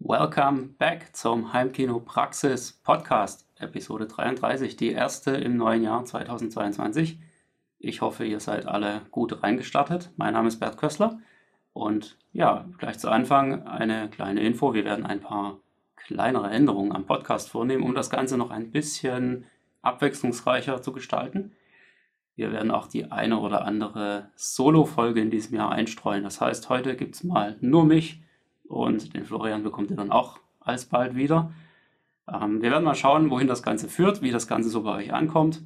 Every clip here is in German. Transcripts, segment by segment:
Welcome back zum Heimkino Praxis Podcast, Episode 33, die erste im neuen Jahr 2022. Ich hoffe, ihr seid alle gut reingestartet. Mein Name ist Bert Kössler und ja, gleich zu Anfang eine kleine Info. Wir werden ein paar kleinere Änderungen am Podcast vornehmen, um das Ganze noch ein bisschen abwechslungsreicher zu gestalten. Wir werden auch die eine oder andere Solo-Folge in diesem Jahr einstreuen. Das heißt, heute gibt es mal nur mich und den Florian bekommt ihr dann auch alsbald wieder. Ähm, wir werden mal schauen, wohin das Ganze führt, wie das Ganze so bei euch ankommt.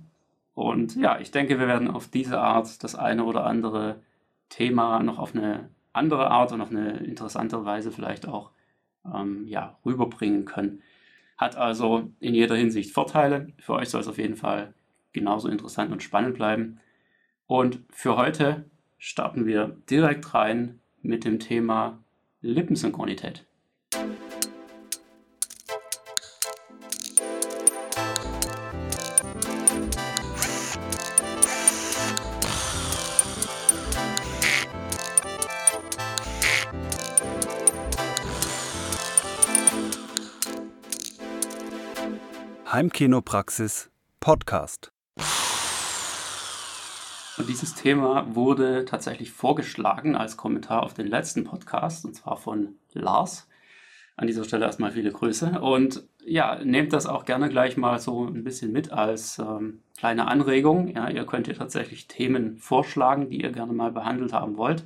Und ja, ich denke, wir werden auf diese Art das eine oder andere Thema noch auf eine andere Art und auf eine interessante Weise vielleicht auch ähm, ja, rüberbringen können. Hat also in jeder Hinsicht Vorteile. Für euch soll es auf jeden Fall genauso interessant und spannend bleiben. Und für heute starten wir direkt rein mit dem Thema Lippensynchronität. Heimkinopraxis Podcast. Dieses Thema wurde tatsächlich vorgeschlagen als Kommentar auf den letzten Podcast, und zwar von Lars. An dieser Stelle erstmal viele Grüße. Und ja, nehmt das auch gerne gleich mal so ein bisschen mit als ähm, kleine Anregung. Ja, ihr könnt hier tatsächlich Themen vorschlagen, die ihr gerne mal behandelt haben wollt.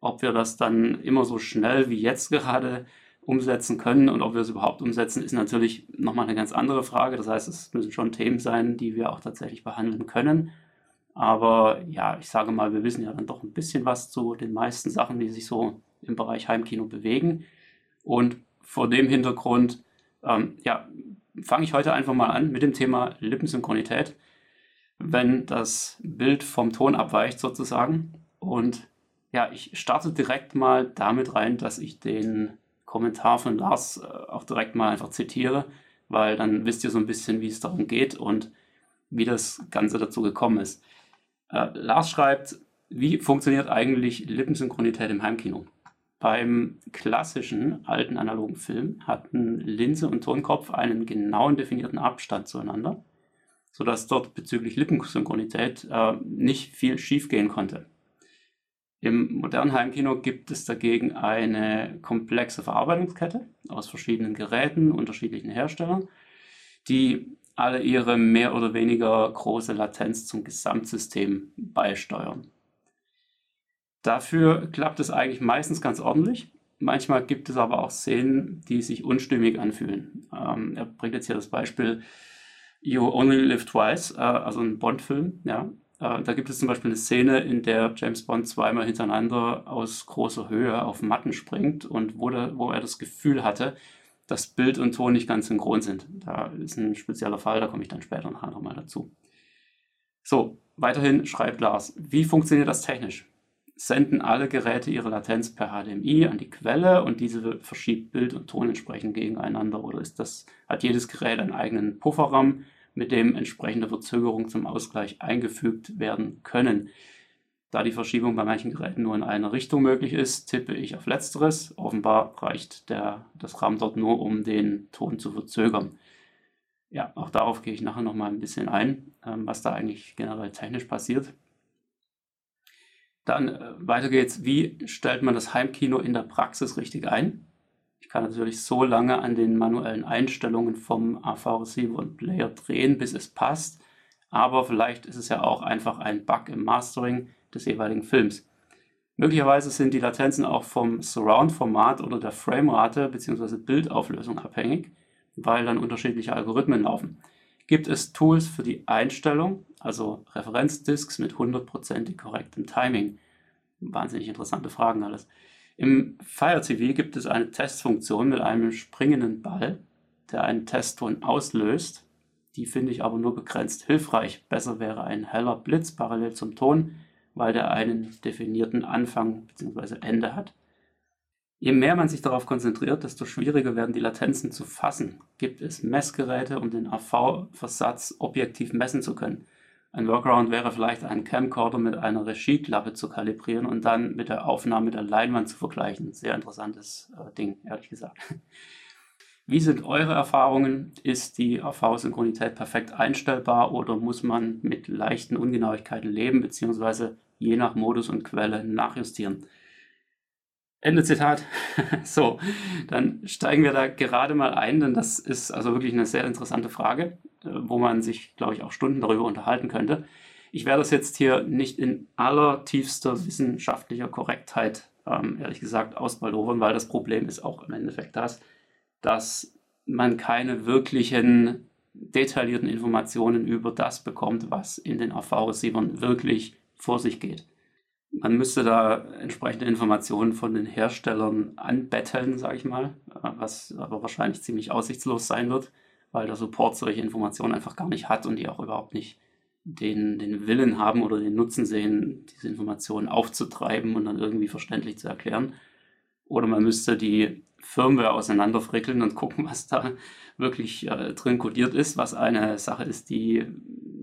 Ob wir das dann immer so schnell wie jetzt gerade umsetzen können und ob wir es überhaupt umsetzen, ist natürlich nochmal eine ganz andere Frage. Das heißt, es müssen schon Themen sein, die wir auch tatsächlich behandeln können. Aber ja, ich sage mal, wir wissen ja dann doch ein bisschen was zu den meisten Sachen, die sich so im Bereich Heimkino bewegen. Und vor dem Hintergrund, ähm, ja, fange ich heute einfach mal an mit dem Thema Lippensynchronität. Wenn das Bild vom Ton abweicht sozusagen. Und ja, ich starte direkt mal damit rein, dass ich den Kommentar von Lars äh, auch direkt mal einfach zitiere, weil dann wisst ihr so ein bisschen, wie es darum geht und wie das Ganze dazu gekommen ist. Äh, Lars schreibt, wie funktioniert eigentlich Lippensynchronität im Heimkino? Beim klassischen alten analogen Film hatten Linse und Tonkopf einen genauen definierten Abstand zueinander, sodass dort bezüglich Lippensynchronität äh, nicht viel schiefgehen konnte. Im modernen Heimkino gibt es dagegen eine komplexe Verarbeitungskette aus verschiedenen Geräten, unterschiedlichen Herstellern, die alle ihre mehr oder weniger große Latenz zum Gesamtsystem beisteuern. Dafür klappt es eigentlich meistens ganz ordentlich. Manchmal gibt es aber auch Szenen, die sich unstimmig anfühlen. Ähm, er bringt jetzt hier das Beispiel You Only Live Twice, äh, also ein Bond-Film. Ja. Äh, da gibt es zum Beispiel eine Szene, in der James Bond zweimal hintereinander aus großer Höhe auf Matten springt und wo, der, wo er das Gefühl hatte, dass Bild und Ton nicht ganz synchron sind. Da ist ein spezieller Fall, da komme ich dann später nachher nochmal dazu. So, weiterhin schreibt Lars, wie funktioniert das technisch? Senden alle Geräte ihre Latenz per HDMI an die Quelle und diese verschiebt Bild und Ton entsprechend gegeneinander oder ist das, hat jedes Gerät einen eigenen Pufferraum, mit dem entsprechende Verzögerungen zum Ausgleich eingefügt werden können? Da die Verschiebung bei manchen Geräten nur in eine Richtung möglich ist, tippe ich auf Letzteres. Offenbar reicht der, das RAM dort nur, um den Ton zu verzögern. Ja, auch darauf gehe ich nachher nochmal ein bisschen ein, ähm, was da eigentlich generell technisch passiert. Dann äh, weiter geht's. Wie stellt man das Heimkino in der Praxis richtig ein? Ich kann natürlich so lange an den manuellen Einstellungen vom AV-Receiver und Player drehen, bis es passt. Aber vielleicht ist es ja auch einfach ein Bug im Mastering, des jeweiligen Films. Möglicherweise sind die Latenzen auch vom Surround-Format oder der Framerate bzw. Bildauflösung abhängig, weil dann unterschiedliche Algorithmen laufen. Gibt es Tools für die Einstellung, also Referenzdisks mit 100% korrektem Timing? Wahnsinnig interessante Fragen alles. Im Fire TV gibt es eine Testfunktion mit einem springenden Ball, der einen Testton auslöst. Die finde ich aber nur begrenzt hilfreich. Besser wäre ein heller Blitz parallel zum Ton, weil der einen definierten Anfang bzw. Ende hat. Je mehr man sich darauf konzentriert, desto schwieriger werden die Latenzen zu fassen. Gibt es Messgeräte, um den AV-Versatz objektiv messen zu können? Ein Workaround wäre vielleicht einen Camcorder mit einer Regieklappe zu kalibrieren und dann mit der Aufnahme der Leinwand zu vergleichen. Sehr interessantes äh, Ding, ehrlich gesagt. Wie sind eure Erfahrungen? Ist die AV-Synchronität perfekt einstellbar oder muss man mit leichten Ungenauigkeiten leben, beziehungsweise je nach Modus und Quelle nachjustieren? Ende Zitat. so, dann steigen wir da gerade mal ein, denn das ist also wirklich eine sehr interessante Frage, äh, wo man sich, glaube ich, auch Stunden darüber unterhalten könnte. Ich werde das jetzt hier nicht in allertiefster wissenschaftlicher Korrektheit, ähm, ehrlich gesagt, ausbaldowern, weil das Problem ist auch im Endeffekt das, dass man keine wirklichen detaillierten Informationen über das bekommt, was in den AV-Receivern wirklich vor sich geht. Man müsste da entsprechende Informationen von den Herstellern anbetteln, sage ich mal, was aber wahrscheinlich ziemlich aussichtslos sein wird, weil der Support solche Informationen einfach gar nicht hat und die auch überhaupt nicht den, den Willen haben oder den Nutzen sehen, diese Informationen aufzutreiben und dann irgendwie verständlich zu erklären. Oder man müsste die Firmware auseinanderfrickeln und gucken, was da wirklich äh, drin codiert ist, was eine Sache ist, die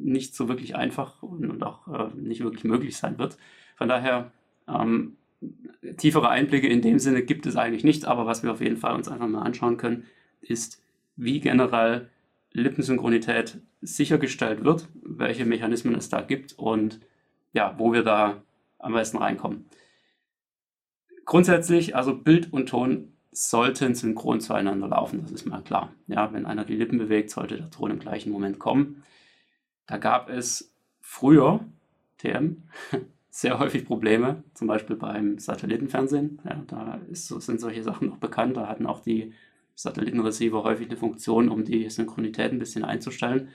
nicht so wirklich einfach und, und auch äh, nicht wirklich möglich sein wird. Von daher, ähm, tiefere Einblicke in dem Sinne gibt es eigentlich nicht, aber was wir auf jeden Fall uns einfach mal anschauen können, ist, wie generell Lippensynchronität sichergestellt wird, welche Mechanismen es da gibt und ja, wo wir da am besten reinkommen. Grundsätzlich, also Bild und Ton sollten synchron zueinander laufen, das ist mal klar. Ja, wenn einer die Lippen bewegt, sollte der Ton im gleichen Moment kommen. Da gab es früher, TM, sehr häufig Probleme, zum Beispiel beim Satellitenfernsehen. Ja, da ist, sind solche Sachen noch bekannt. Da hatten auch die Satellitenreceiver häufig eine Funktion, um die Synchronität ein bisschen einzustellen.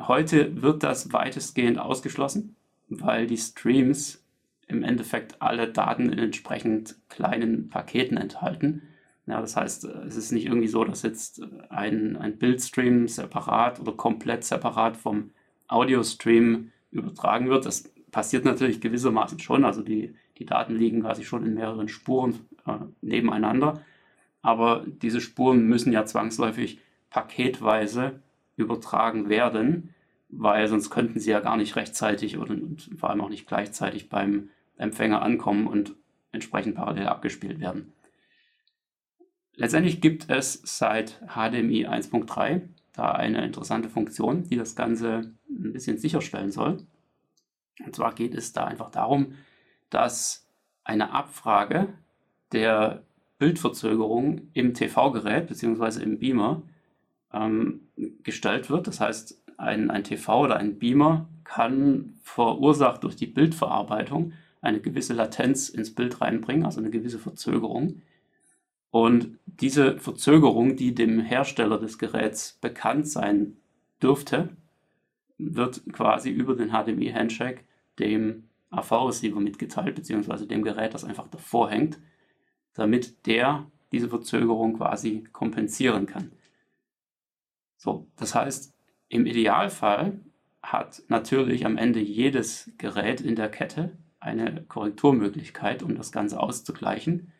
Heute wird das weitestgehend ausgeschlossen, weil die Streams im Endeffekt alle Daten in entsprechend kleinen Paketen enthalten. Ja, das heißt, es ist nicht irgendwie so, dass jetzt ein, ein Bildstream separat oder komplett separat vom Audiostream übertragen wird. Das passiert natürlich gewissermaßen schon. Also die, die Daten liegen quasi schon in mehreren Spuren äh, nebeneinander. Aber diese Spuren müssen ja zwangsläufig paketweise übertragen werden, weil sonst könnten sie ja gar nicht rechtzeitig oder vor allem auch nicht gleichzeitig beim Empfänger ankommen und entsprechend parallel abgespielt werden. Letztendlich gibt es seit HDMI 1.3 da eine interessante Funktion, die das Ganze ein bisschen sicherstellen soll. Und zwar geht es da einfach darum, dass eine Abfrage der Bildverzögerung im TV-Gerät bzw. im Beamer ähm, gestellt wird. Das heißt, ein, ein TV oder ein Beamer kann verursacht durch die Bildverarbeitung eine gewisse Latenz ins Bild reinbringen, also eine gewisse Verzögerung. Und diese Verzögerung, die dem Hersteller des Geräts bekannt sein dürfte, wird quasi über den HDMI-Handshake dem AV-Receiver mitgeteilt, beziehungsweise dem Gerät, das einfach davor hängt, damit der diese Verzögerung quasi kompensieren kann. So, das heißt, im Idealfall hat natürlich am Ende jedes Gerät in der Kette eine Korrekturmöglichkeit, um das Ganze auszugleichen.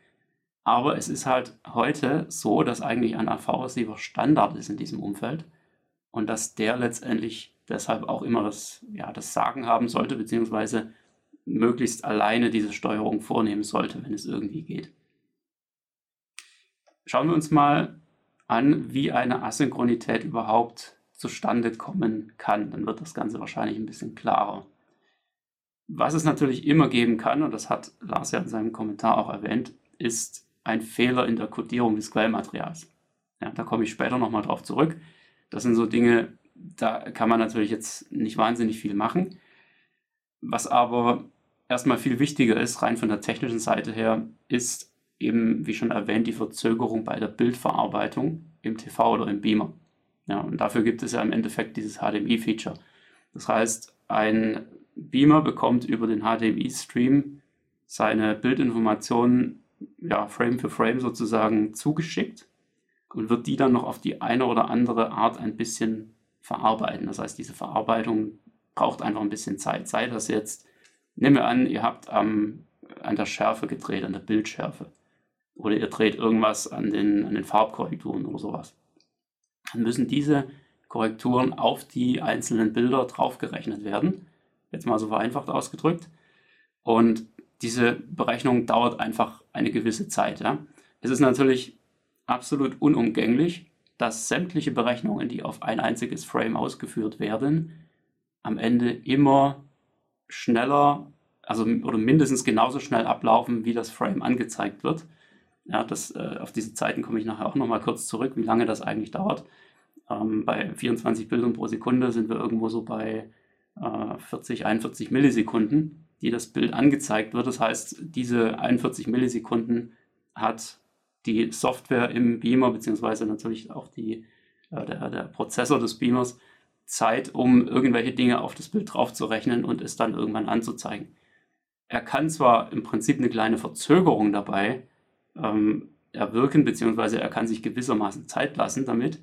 Aber es ist halt heute so, dass eigentlich ein AV-Receiver Standard ist in diesem Umfeld und dass der letztendlich deshalb auch immer das, ja, das Sagen haben sollte, beziehungsweise möglichst alleine diese Steuerung vornehmen sollte, wenn es irgendwie geht. Schauen wir uns mal an, wie eine Asynchronität überhaupt zustande kommen kann. Dann wird das Ganze wahrscheinlich ein bisschen klarer. Was es natürlich immer geben kann, und das hat Lars ja in seinem Kommentar auch erwähnt, ist ein Fehler in der Codierung des Quellmaterials. Ja, da komme ich später nochmal drauf zurück. Das sind so Dinge, da kann man natürlich jetzt nicht wahnsinnig viel machen. Was aber erstmal viel wichtiger ist, rein von der technischen Seite her, ist eben, wie schon erwähnt, die Verzögerung bei der Bildverarbeitung im TV oder im Beamer. Ja, und dafür gibt es ja im Endeffekt dieses HDMI-Feature. Das heißt, ein Beamer bekommt über den HDMI-Stream seine Bildinformationen ja, Frame für Frame sozusagen zugeschickt und wird die dann noch auf die eine oder andere Art ein bisschen verarbeiten. Das heißt, diese Verarbeitung braucht einfach ein bisschen Zeit. Sei das jetzt, nehmen wir an, ihr habt ähm, an der Schärfe gedreht, an der Bildschärfe. Oder ihr dreht irgendwas an den, an den Farbkorrekturen oder sowas. Müssen diese Korrekturen auf die einzelnen Bilder draufgerechnet werden. Jetzt mal so vereinfacht ausgedrückt. Und diese Berechnung dauert einfach eine gewisse Zeit. Ja. Es ist natürlich absolut unumgänglich, dass sämtliche Berechnungen, die auf ein einziges Frame ausgeführt werden, am Ende immer schneller, also oder mindestens genauso schnell ablaufen, wie das Frame angezeigt wird. Ja, das, äh, auf diese Zeiten komme ich nachher auch nochmal kurz zurück, wie lange das eigentlich dauert. Ähm, bei 24 Bildern pro Sekunde sind wir irgendwo so bei äh, 40, 41 Millisekunden, die das Bild angezeigt wird. Das heißt, diese 41 Millisekunden hat die Software im Beamer, beziehungsweise natürlich auch die, äh, der, der Prozessor des Beamers, Zeit, um irgendwelche Dinge auf das Bild draufzurechnen und es dann irgendwann anzuzeigen. Er kann zwar im Prinzip eine kleine Verzögerung dabei ähm, erwirken, beziehungsweise er kann sich gewissermaßen Zeit lassen damit,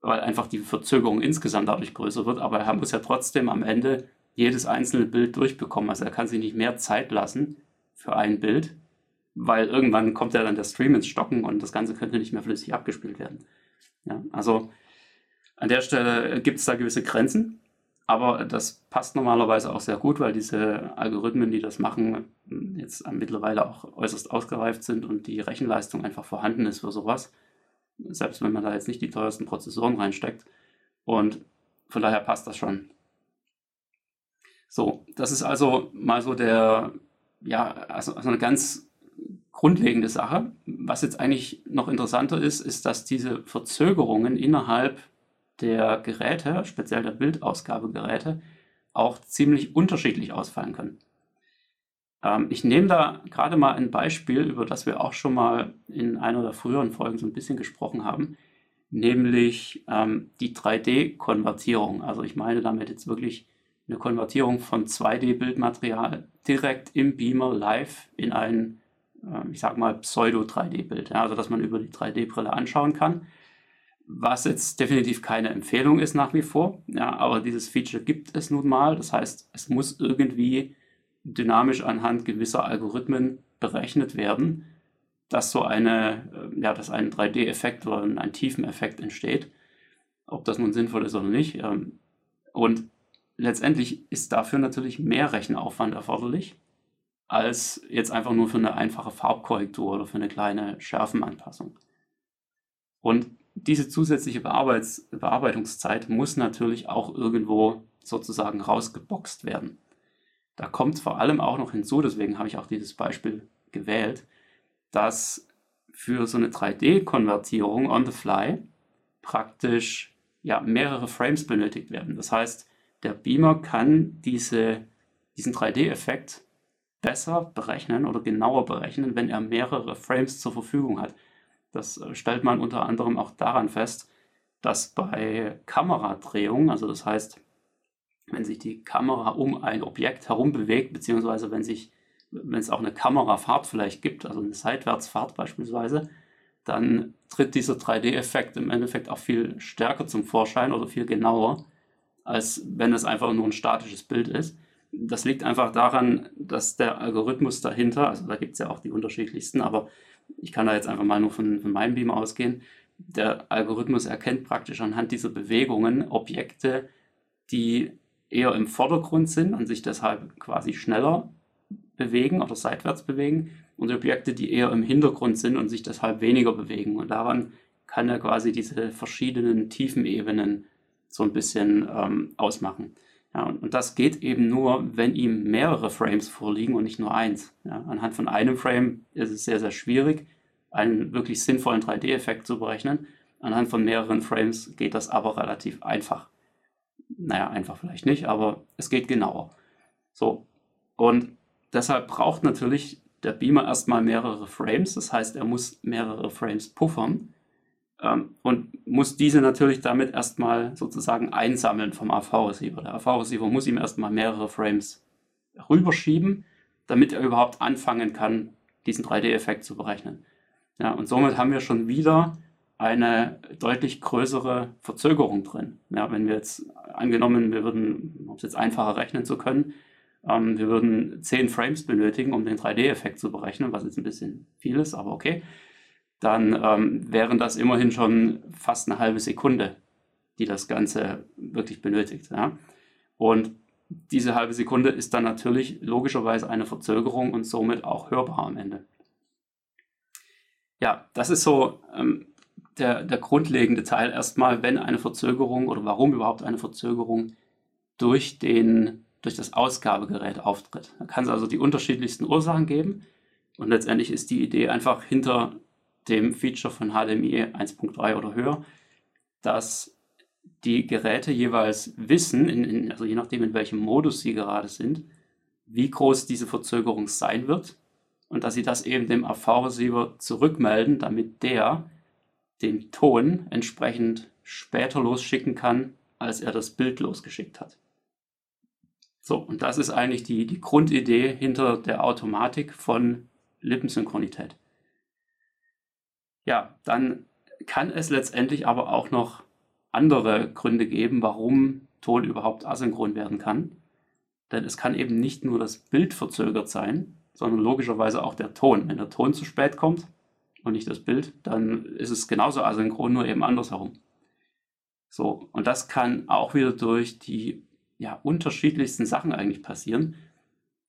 weil einfach die Verzögerung insgesamt dadurch größer wird, aber er muss ja trotzdem am Ende jedes einzelne Bild durchbekommen. Also er kann sich nicht mehr Zeit lassen für ein Bild, weil irgendwann kommt ja dann der Stream ins Stocken und das Ganze könnte nicht mehr flüssig abgespielt werden. Ja, also an der Stelle gibt es da gewisse Grenzen, aber das passt normalerweise auch sehr gut, weil diese Algorithmen, die das machen, jetzt mittlerweile auch äußerst ausgereift sind und die Rechenleistung einfach vorhanden ist für sowas. Selbst wenn man da jetzt nicht die teuersten Prozessoren reinsteckt. Und von daher passt das schon. So, das ist also mal so der, ja, also, also eine ganz grundlegende Sache. Was jetzt eigentlich noch interessanter ist, ist, dass diese Verzögerungen innerhalb der Geräte, speziell der Bildausgabegeräte, auch ziemlich unterschiedlich ausfallen können. Ähm, ich nehme da gerade mal ein Beispiel, über das wir auch schon mal in einer der früheren Folgen so ein bisschen gesprochen haben, nämlich ähm, die 3D-Konvertierung. Also ich meine damit jetzt wirklich eine Konvertierung von 2D-Bildmaterial direkt im Beamer live in ein, äh, ich sag mal, Pseudo-3D-Bild. Ja, also dass man über die 3D-Brille anschauen kann was jetzt definitiv keine Empfehlung ist nach wie vor. Ja, aber dieses Feature gibt es nun mal. Das heißt, es muss irgendwie dynamisch anhand gewisser Algorithmen berechnet werden, dass so eine, äh, ja, dass ein 3D-Effekt oder ein Tiefeneffekt entsteht. Ob das nun sinnvoll ist oder nicht. Ähm, und letztendlich ist dafür natürlich mehr Rechenaufwand erforderlich, als jetzt einfach nur für eine einfache Farbkorrektur oder für eine kleine Schärfenanpassung. Und diese zusätzliche Bearbeits Bearbeitungszeit muss natürlich auch irgendwo sozusagen rausgeboxt werden. Da kommt vor allem auch noch hinzu, deswegen habe ich auch dieses Beispiel gewählt, dass für so eine 3D-Konvertierung on the fly praktisch ja, mehrere Frames benötigt werden. Das heißt, der Beamer kann diese, diesen 3D-Effekt besser berechnen oder genauer berechnen, wenn er mehrere Frames zur Verfügung hat. Das äh, stellt man unter anderem auch daran fest, dass bei Kameradrehungen, also das heißt, wenn sich die Kamera um ein Objekt herum bewegt, beziehungsweise wenn sich, wenn es auch eine Kamerafahrt vielleicht gibt, also eine Seitwärtsfahrt beispielsweise, dann tritt dieser 3D-Effekt im Endeffekt auch viel stärker zum Vorschein oder viel genauer, als wenn es einfach nur ein statisches Bild ist. Das liegt einfach daran, dass der Algorithmus dahinter, also da gibt es ja auch die unterschiedlichsten, aber ich kann da jetzt einfach mal nur von, von meinem Beam ausgehen, der Algorithmus erkennt praktisch anhand dieser Bewegungen Objekte, die eher im Vordergrund sind und sich deshalb quasi schneller bewegen oder seitwärts bewegen und Objekte, die eher im Hintergrund sind und sich deshalb weniger bewegen. Und daran kann er quasi diese verschiedenen Tiefenebenen so ein bisschen ähm, ausmachen. Ja, und, und, das geht eben nur, wenn ihm mehrere Frames vorliegen und nicht nur eins. Ja, anhand von einem Frame ist es sehr, sehr schwierig, einen wirklich sinnvollen 3D-Effekt zu berechnen. Anhand von mehreren Frames geht das aber relativ einfach. Naja, einfach vielleicht nicht, aber es geht genauer. So, und deshalb braucht natürlich der Beamer erstmal mehrere Frames. Das heißt, er muss mehrere Frames puffern und muss diese natürlich damit erstmal sozusagen einsammeln vom AV-Receiver. Der AV-Receiver muss ihm erstmal mehrere Frames rüberschieben, damit er überhaupt anfangen kann, diesen 3D-Effekt zu berechnen. Ja, und somit haben wir schon wieder eine deutlich größere Verzögerung drin. Ja, wenn wir jetzt angenommen, wir würden, um es jetzt einfacher rechnen zu können, ähm, wir würden 10 Frames benötigen, um den 3D-Effekt zu berechnen, was jetzt ein bisschen viel ist, aber okay dann ähm, wären das immerhin schon fast eine halbe Sekunde. die das Ganze wirklich benötigt. Ja? Und diese halbe Sekunde ist dann natürlich logischerweise eine Verzögerung und somit auch hörbar am Ende. Ja, das ist so ähm, der, der grundlegende Teil erstmal, wenn eine Verzögerung oder warum überhaupt eine Verzögerung durch, den, durch das Ausgabegerät auftritt. Da kann es also die unterschiedlichsten Ursachen geben und letztendlich ist die Idee einfach hinter dem Feature von HDMI 1.3 oder höher, dass die Geräte jeweils wissen, in, in, also je nachdem in welchem Modus sie gerade sind, wie groß diese Verzögerung sein wird und dass sie das eben dem AV-Receiver zurückmelden, damit der den Ton entsprechend später losschicken kann, als er das Bild losgeschickt hat. So, und das ist eigentlich die, die Grundidee hinter der Automatik von Lippensynchronität. Ja, dann kann es letztendlich aber auch noch andere Gründe geben, warum Ton überhaupt asynchron werden kann. Denn es kann eben nicht nur das Bild verzögert sein, sondern logischerweise auch der Ton. Wenn der Ton zu spät kommt und nicht das Bild, dann ist es genauso asynchron, nur eben andersherum. So, und das kann auch wieder durch die ja, unterschiedlichsten Sachen eigentlich passieren.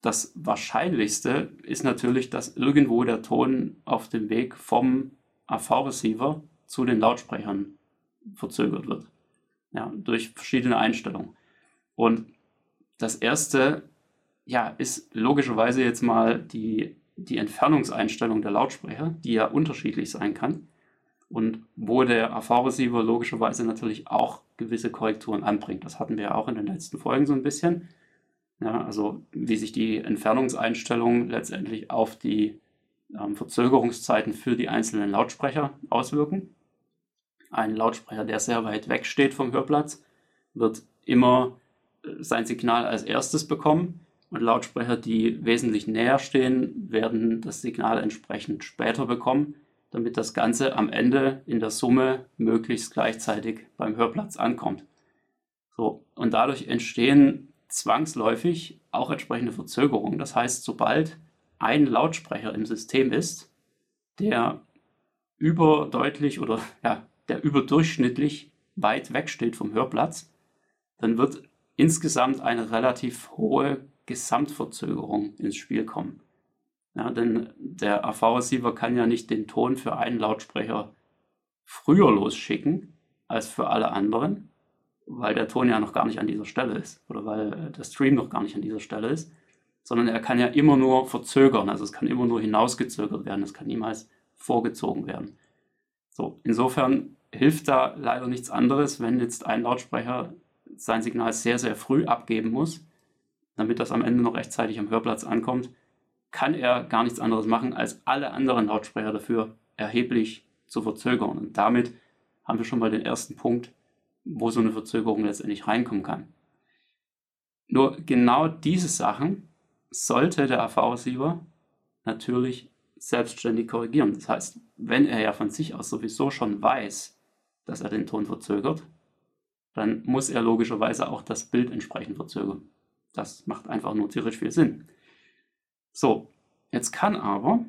Das Wahrscheinlichste ist natürlich, dass irgendwo der Ton auf dem Weg vom AV-Receiver zu den Lautsprechern verzögert wird. Ja, durch verschiedene Einstellungen. Und das erste ja, ist logischerweise jetzt mal die, die Entfernungseinstellung der Lautsprecher, die ja unterschiedlich sein kann. Und wo der AV-Receiver logischerweise natürlich auch gewisse Korrekturen anbringt. Das hatten wir ja auch in den letzten Folgen so ein bisschen. Ja, also wie sich die Entfernungseinstellungen letztendlich auf die ähm, Verzögerungszeiten für die einzelnen Lautsprecher auswirken. Ein Lautsprecher, der sehr weit weg steht vom Hörplatz, wird immer äh, sein Signal als erstes bekommen und Lautsprecher, die wesentlich näher stehen, werden das Signal entsprechend später bekommen, damit das Ganze am Ende in der Summe möglichst gleichzeitig beim Hörplatz ankommt. So, und dadurch entstehen zwangsläufig auch entsprechende Verzögerungen. Das heißt, sobald ein Lautsprecher im System ist, der überdeutlich oder ja, der überdurchschnittlich weit weg steht vom Hörplatz, dann wird insgesamt eine relativ hohe Gesamtverzögerung ins Spiel kommen. Ja, denn der AV-Receiver kann ja nicht den Ton für einen Lautsprecher früher losschicken als für alle anderen, weil der Ton ja noch gar nicht an dieser Stelle ist oder weil äh, der Stream noch gar nicht an dieser Stelle ist, sondern er kann ja immer nur verzögern, also es kann immer nur hinausgezögert werden, es kann niemals vorgezogen werden. So, insofern hilft da leider nichts anderes, wenn jetzt ein Lautsprecher sein Signal sehr, sehr früh abgeben muss, damit das am Ende noch rechtzeitig am Hörplatz ankommt, kann er gar nichts anderes machen, als alle anderen Lautsprecher dafür erheblich zu verzögern. Und damit haben wir schon mal den ersten Punkt, wo so eine Verzögerung letztendlich reinkommen kann. Nur genau diese Sachen sollte der AV-Receiver natürlich selbstständig korrigieren. Das heißt, wenn er ja von sich aus sowieso schon weiß, dass er den Ton verzögert, dann muss er logischerweise auch das Bild entsprechend verzögern. Das macht einfach nur tierisch viel Sinn. So, jetzt kann aber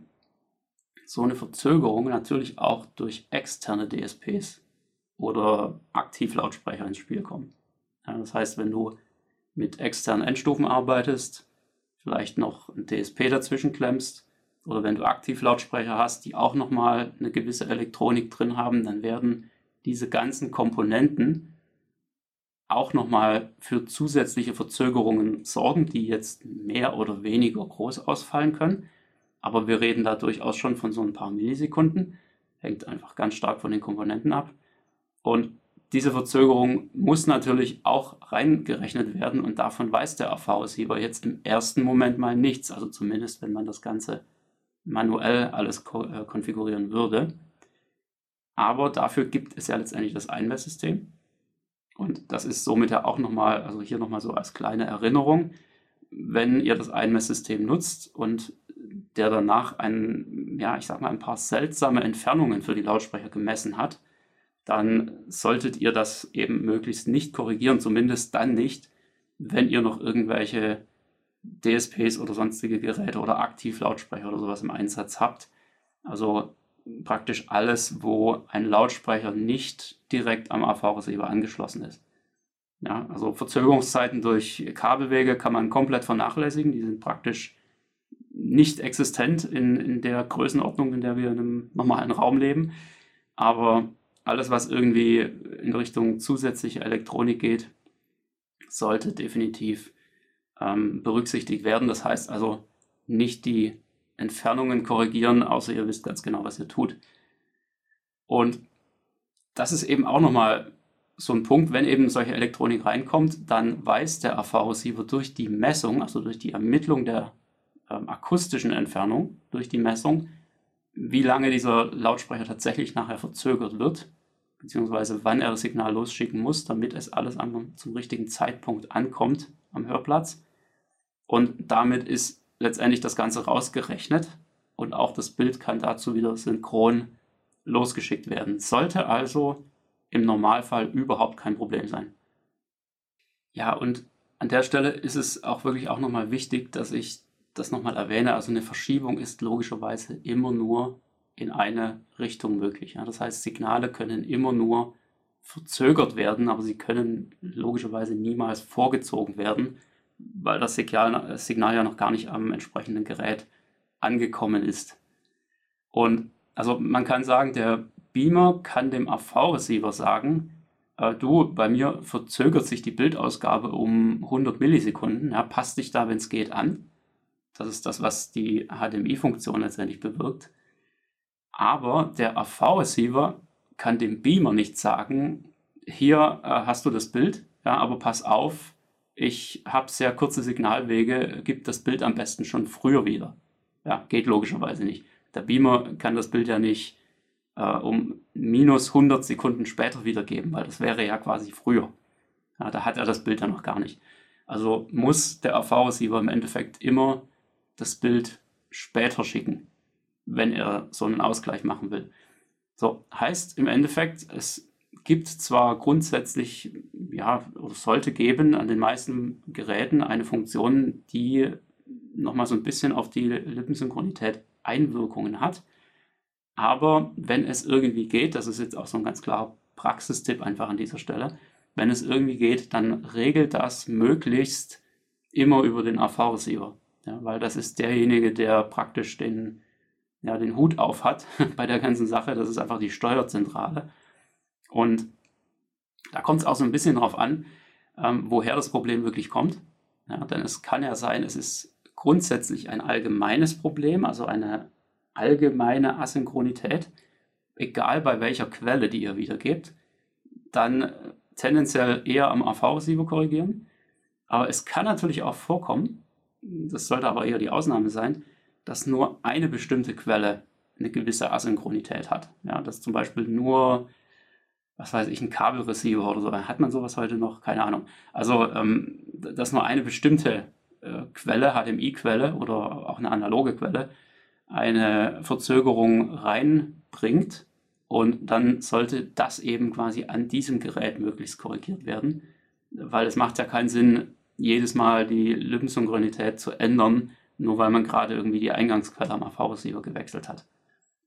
so eine Verzögerung natürlich auch durch externe DSPs oder Aktivlautsprecher ins Spiel kommen. Ja, das heißt, wenn du mit externen Endstufen arbeitest, vielleicht noch ein DSP dazwischen klemmst oder wenn du Aktivlautsprecher hast, die auch nochmal eine gewisse Elektronik drin haben, dann werden diese ganzen Komponenten auch nochmal für zusätzliche Verzögerungen sorgen, die jetzt mehr oder weniger groß ausfallen können. Aber wir reden da durchaus schon von so ein paar Millisekunden. Hängt einfach ganz stark von den Komponenten ab. Und diese Verzögerung muss natürlich auch reingerechnet werden und davon weiß der AV-Receiver jetzt im ersten Moment mal nichts. Also zumindest, wenn man das Ganze manuell alles äh, konfigurieren würde. Aber dafür gibt es ja letztendlich das Einmesssystem. Und das ist somit ja auch nochmal, also hier nochmal so als kleine Erinnerung, wenn ihr das Einmesssystem nutzt und der danach ein, ja, ich sag mal, ein paar seltsame Entfernungen für die Lautsprecher gemessen hat, dann solltet ihr das eben möglichst nicht korrigieren, zumindest dann nicht, wenn ihr noch irgendwelche DSPs oder sonstige Geräte oder Aktivlautsprecher oder sowas im Einsatz habt. Also praktisch alles, wo ein Lautsprecher nicht direkt am AV-Receiver angeschlossen ist. Ja, also Verzögerungszeiten durch Kabelwege kann man komplett vernachlässigen. Die sind praktisch nicht existent in, in der Größenordnung, in der wir in einem normalen Raum leben. Aber alles, was irgendwie in Richtung zusätzliche Elektronik geht, sollte definitiv ähm, berücksichtigt werden. Das heißt also nicht die Entfernungen korrigieren, außer ihr wisst ganz genau, was ihr tut. Und das ist eben auch nochmal so ein Punkt, wenn eben solche Elektronik reinkommt, dann weiß der AV-Receiver durch die Messung, also durch die Ermittlung der ähm, akustischen Entfernung, durch die Messung, wie lange dieser Lautsprecher tatsächlich nachher verzögert wird, beziehungsweise wann er das Signal losschicken muss, damit es alles am, zum richtigen Zeitpunkt ankommt am Hörplatz. Und damit ist letztendlich das Ganze rausgerechnet und auch das Bild kann dazu wieder synchron losgeschickt werden. Sollte also im Normalfall überhaupt kein Problem sein. Ja, und an der Stelle ist es auch wirklich auch nochmal wichtig, dass ich das nochmal erwähne. Also eine Verschiebung ist logischerweise immer nur in eine Richtung möglich. Ja. Das heißt, Signale können immer nur verzögert werden, aber sie können logischerweise niemals vorgezogen werden, weil das Signal, das Signal ja noch gar nicht am entsprechenden Gerät angekommen ist. Und also man kann sagen, der Beamer kann dem AV-Receiver sagen, äh, du, bei mir verzögert sich die Bildausgabe um 100 Millisekunden, ja, passt dich da, wenn es geht, an. Das ist das, was die HDMI-Funktion letztendlich bewirkt. Aber der AV-Receiver kann dem Beamer nicht sagen, hier äh, hast du das Bild, ja, aber pass auf, ich habe sehr kurze Signalwege, gib das Bild am besten schon früher wieder. Ja, geht logischerweise nicht. Der Beamer kann das Bild ja nicht äh, um minus 100 Sekunden später wiedergeben, weil das wäre ja quasi früher. Ja, da hat er das Bild ja noch gar nicht. Also muss der AV-Receiver im Endeffekt immer das Bild später schicken, wenn er so einen Ausgleich machen will. So, heißt im Endeffekt, es gibt zwar grundsätzlich, ja, oder sollte geben an den meisten Geräten eine Funktion, die nochmal so ein bisschen auf die Lippensynchronität Einwirkungen hat. Aber wenn es irgendwie geht, das ist jetzt auch so ein ganz klarer Praxistipp einfach an dieser Stelle, wenn es irgendwie geht, dann regelt das möglichst immer über den AV-Receiver. Ja, weil das ist derjenige, der praktisch den, ja, den Hut auf hat bei der ganzen Sache. Das ist einfach die Steuerzentrale. Und da kommt es auch so ein bisschen drauf an, ähm, woher das Problem wirklich kommt. Ja, denn es kann ja sein, es ist grundsätzlich ein allgemeines Problem, also eine allgemeine Asynchronität, egal bei welcher Quelle die ihr wiedergebt, dann tendenziell eher am AV-Receiver korrigieren. Aber es kann natürlich auch vorkommen, das sollte aber eher die Ausnahme sein, dass nur eine bestimmte Quelle eine gewisse Asynchronität hat. Ja, dass zum Beispiel nur, was weiß ich, ein Kabelreceiver oder so, hat man sowas heute noch? Keine Ahnung. Also, ähm, dass nur eine bestimmte äh, Quelle, HDMI-Quelle oder auch eine analoge Quelle, eine Verzögerung reinbringt. Und dann sollte das eben quasi an diesem Gerät möglichst korrigiert werden, weil es macht ja keinen Sinn, jedes Mal die Lippensynchronität zu ändern, nur weil man gerade irgendwie die Eingangsquelle am AV-Receiver gewechselt hat.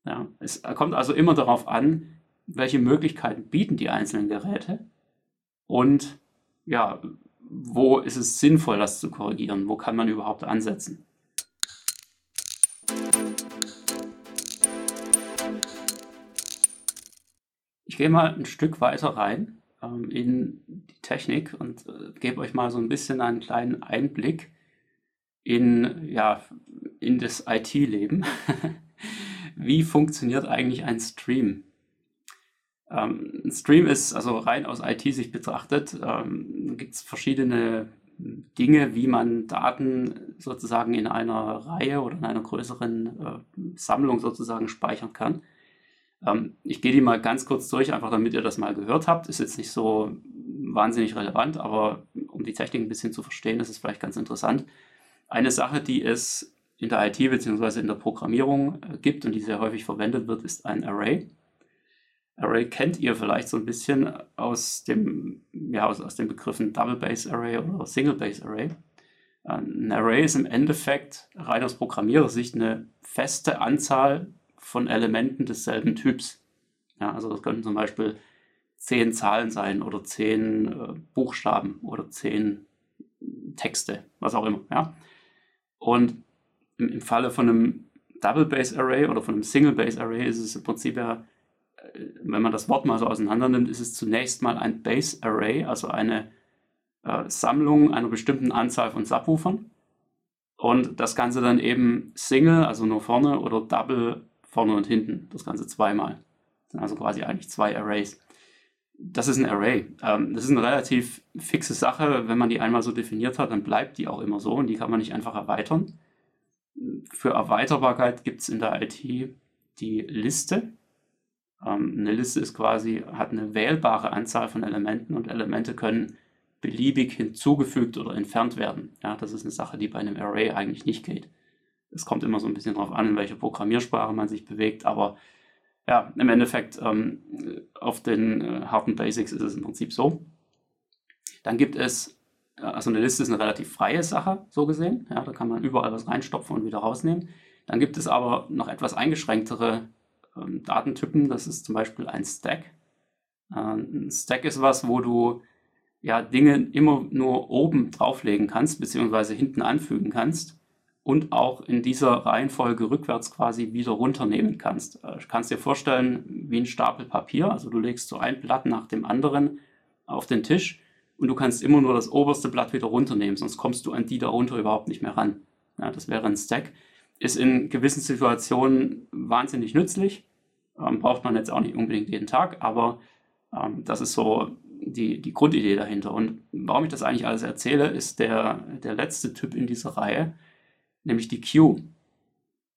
Ja, es kommt also immer darauf an, welche Möglichkeiten bieten die einzelnen Geräte und ja, wo ist es sinnvoll, das zu korrigieren, wo kann man überhaupt ansetzen. Ich gehe mal ein Stück weiter rein ähm, in die Technik und äh, gebe euch mal so ein bisschen einen kleinen Einblick in, ja, in das IT-Leben. Wie funktioniert eigentlich ein Stream? Ähm, ein Stream ist also rein aus IT-Sicht betrachtet, ähm, gibt es verschiedene Dinge, wie man Daten sozusagen in einer Reihe oder in einer größeren äh, Sammlung sozusagen speichern kann. Ähm, ich gehe die mal ganz kurz durch, einfach damit ihr das mal gehört habt. Ist jetzt nicht so wahnsinnig relevant, aber um die Technik ein bisschen zu verstehen, ist es vielleicht ganz interessant. Eine Sache, die es in der IT bzw. in der Programmierung äh, gibt und die sehr häufig verwendet wird, ist ein Array. Array kennt ihr vielleicht so ein bisschen aus dem, ja, aus, aus den Begriffen Double Base Array oder Single Base Array. Ein Array ist im Endeffekt rein aus Programmierersicht eine feste Anzahl von Elementen desselben Typs. Ja, also das könnten zum Beispiel zehn Zahlen sein oder zehn äh, Buchstaben oder zehn Texte, was auch immer. Ja. Und im, im Falle von einem Double Base Array oder von einem Single Base Array ist es im Prinzip ja, äh, wenn man das Wort mal so auseinander nimmt, ist es zunächst mal ein Base Array, also eine äh, Sammlung einer bestimmten Anzahl von Subwoofern. Und das Ganze dann eben Single, also nur vorne, oder Double vorne und hinten. Das Ganze zweimal. Das sind also quasi eigentlich zwei Arrays. Das ist ein Array. Ähm, das ist eine relativ fixe Sache. Wenn man die einmal so definiert hat, dann bleibt die auch immer so und die kann man nicht einfach erweitern. Für Erweiterbarkeit gibt es in der IT die Liste. Ähm, eine Liste ist quasi, hat eine wählbare Anzahl von Elementen und Elemente können beliebig hinzugefügt oder entfernt werden. Ja, das ist eine Sache, die bei einem Array eigentlich nicht geht. Es kommt immer so ein bisschen darauf an, in welcher Programmiersprache man sich bewegt, aber ja, im Endeffekt ähm, auf den äh, harten Basics ist es im Prinzip so. Dann gibt es, äh, also eine Liste ist eine relativ freie Sache, so gesehen. Ja, da kann man überall was reinstopfen und wieder rausnehmen. Dann gibt es aber noch etwas eingeschränktere ähm, Datentypen. Das ist zum Beispiel ein Stack. Äh, ein Stack ist was, wo du ja, Dinge immer nur oben drauflegen kannst, beziehungsweise hinten anfügen kannst und auch in dieser Reihenfolge rückwärts quasi wieder runternehmen kannst. Äh, du kannst dir vorstellen, wie ein Stapel Papier, also du legst so ein Blatt nach dem anderen auf den Tisch und du kannst immer nur das oberste Blatt wieder runternehmen, sonst kommst du an die darunter überhaupt nicht mehr ran. Ja, das wäre ein Stack. Ist in gewissen Situationen wahnsinnig nützlich, ähm, braucht man jetzt auch nicht unbedingt jeden Tag, aber ähm, das ist so die, die Grundidee dahinter. Und warum ich das eigentlich alles erzähle, ist der, der letzte Typ in dieser Reihe, nämlich die Queue.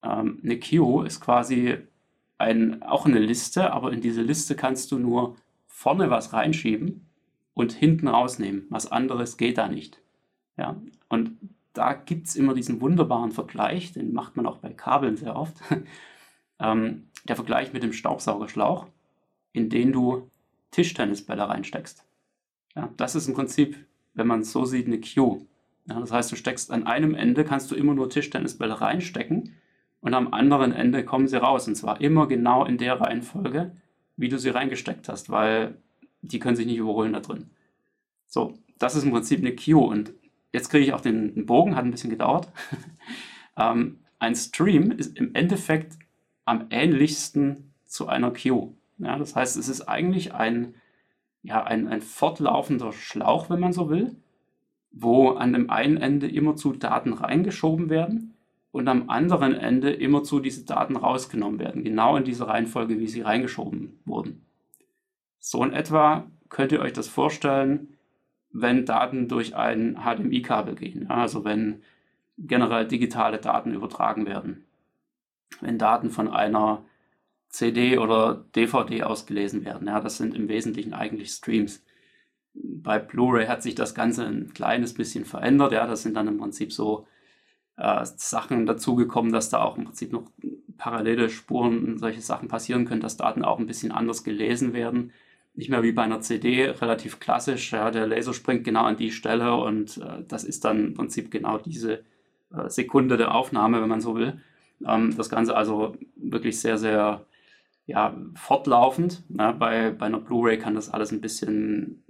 Ähm, eine Queue ist quasi ein, auch eine Liste, aber in diese Liste kannst du nur vorne was reinschieben und hinten rausnehmen. Was anderes geht da nicht. Ja? Und da gibt es immer diesen wunderbaren Vergleich, den macht man auch bei Kabeln sehr oft. ähm, der Vergleich mit dem Staubsaugerschlauch, in den du Tischtennisbälle reinsteckst. Ja, das ist im Prinzip, wenn man es so sieht, eine Queue. Ja, das heißt, du steckst an einem Ende, kannst du immer nur Tischtennisbälle reinstecken und am anderen Ende kommen sie raus. Und zwar immer genau in der Reihenfolge, wie du sie reingesteckt hast, weil die können sich nicht überholen da drin. So, das ist im Prinzip eine Queue. Und jetzt kriege ich auch den, Bogen, hat ein bisschen gedauert. ähm, ein Stream ist im Endeffekt am ähnlichsten zu einer Queue. Ja, das heißt, es ist eigentlich ein, ja, ein, ein fortlaufender Schlauch, wenn man so will, wo an dem einen Ende immerzu Daten reingeschoben werden und am anderen Ende immerzu diese Daten rausgenommen werden, genau in dieser Reihenfolge, wie sie reingeschoben wurden. So in etwa könnt ihr euch das vorstellen, wenn Daten durch ein HDMI-Kabel gehen, also wenn generell digitale Daten übertragen werden. Wenn Daten von einer CD oder DVD ausgelesen werden. Ja, das sind im Wesentlichen eigentlich Streams. Bei Blu-ray hat sich das Ganze ein kleines bisschen verändert. Ja, das sind dann im Prinzip so äh, Sachen dazugekommen, dass da auch im Prinzip noch parallele Spuren und solche Sachen passieren können, dass Daten auch ein bisschen anders gelesen werden. Nicht mehr wie bei einer CD, relativ klassisch. Ja, der Laser springt genau an die Stelle und äh, das ist dann im Prinzip genau diese äh, Sekunde der Aufnahme, wenn man so will. Ähm, das Ganze also wirklich sehr, sehr ja, fortlaufend. Na, bei, bei einer Blu-ray kann das alles ein bisschen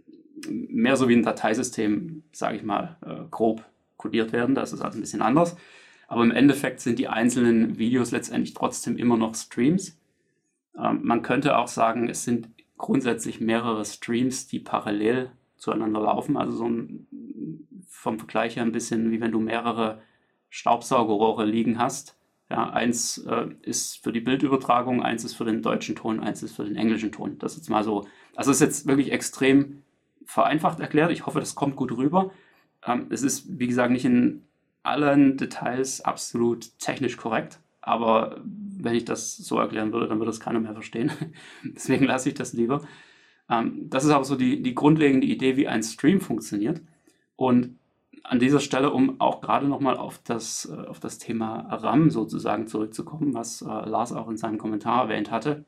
mehr so wie ein Dateisystem, sage ich mal, äh, grob kodiert werden. Das ist also ein bisschen anders. Aber im Endeffekt sind die einzelnen Videos letztendlich trotzdem immer noch Streams. Ähm, man könnte auch sagen, es sind grundsätzlich mehrere Streams, die parallel zueinander laufen. Also so ein, vom Vergleich her ein bisschen wie wenn du mehrere Staubsaugerrohre liegen hast ja, eins äh, ist für die Bildübertragung, eins ist für den deutschen Ton, eins ist für den englischen Ton. Das ist jetzt mal so. Also ist jetzt wirklich extrem vereinfacht erklärt. Ich hoffe, das kommt gut rüber. Ähm, es ist, wie gesagt, nicht in allen Details absolut technisch korrekt. Aber wenn ich das so erklären würde, dann würde das keiner mehr verstehen. Deswegen lasse ich das lieber. Ähm, das ist aber so die, die grundlegende Idee, wie ein Stream funktioniert. Und an dieser Stelle, um auch gerade nochmal auf das, äh, auf das Thema RAM sozusagen zurückzukommen, was äh, Lars auch in seinem Kommentar erwähnt hatte,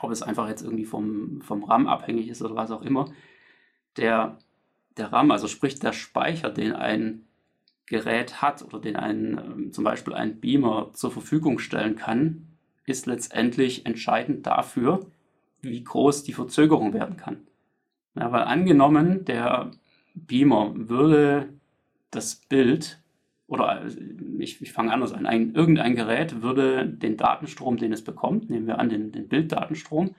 ob es einfach jetzt irgendwie vom, vom RAM abhängig ist oder was auch immer, der, der RAM, also sprich der Speicher, den ein Gerät hat oder den ein, ähm, zum Beispiel ein Beamer zur Verfügung stellen kann, ist letztendlich entscheidend dafür, wie groß die Verzögerung werden kann. Ja, weil angenommen, der Beamer würde das Bild, oder ich, ich fange anders an, ein, irgendein Gerät würde den Datenstrom, den es bekommt, nehmen wir an den, den Bilddatenstrom,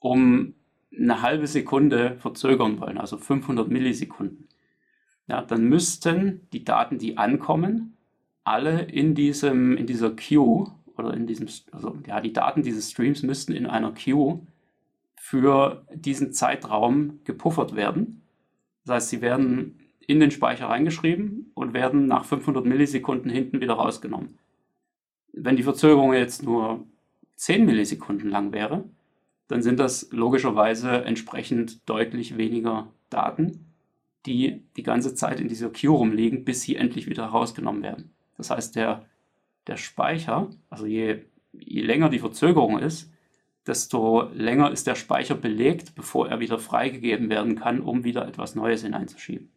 um eine halbe Sekunde verzögern wollen, also 500 Millisekunden. Ja, dann müssten die Daten, die ankommen, alle in, diesem, in dieser Queue oder in diesem, also ja, die Daten dieses Streams müssten in einer Queue für diesen Zeitraum gepuffert werden. Das heißt, sie werden in den Speicher reingeschrieben und werden nach 500 Millisekunden hinten wieder rausgenommen. Wenn die Verzögerung jetzt nur 10 Millisekunden lang wäre, dann sind das logischerweise entsprechend deutlich weniger Daten, die die ganze Zeit in dieser Queue rumliegen, bis sie endlich wieder rausgenommen werden. Das heißt, der, der Speicher, also je, je länger die Verzögerung ist, desto länger ist der Speicher belegt, bevor er wieder freigegeben werden kann, um wieder etwas Neues hineinzuschieben.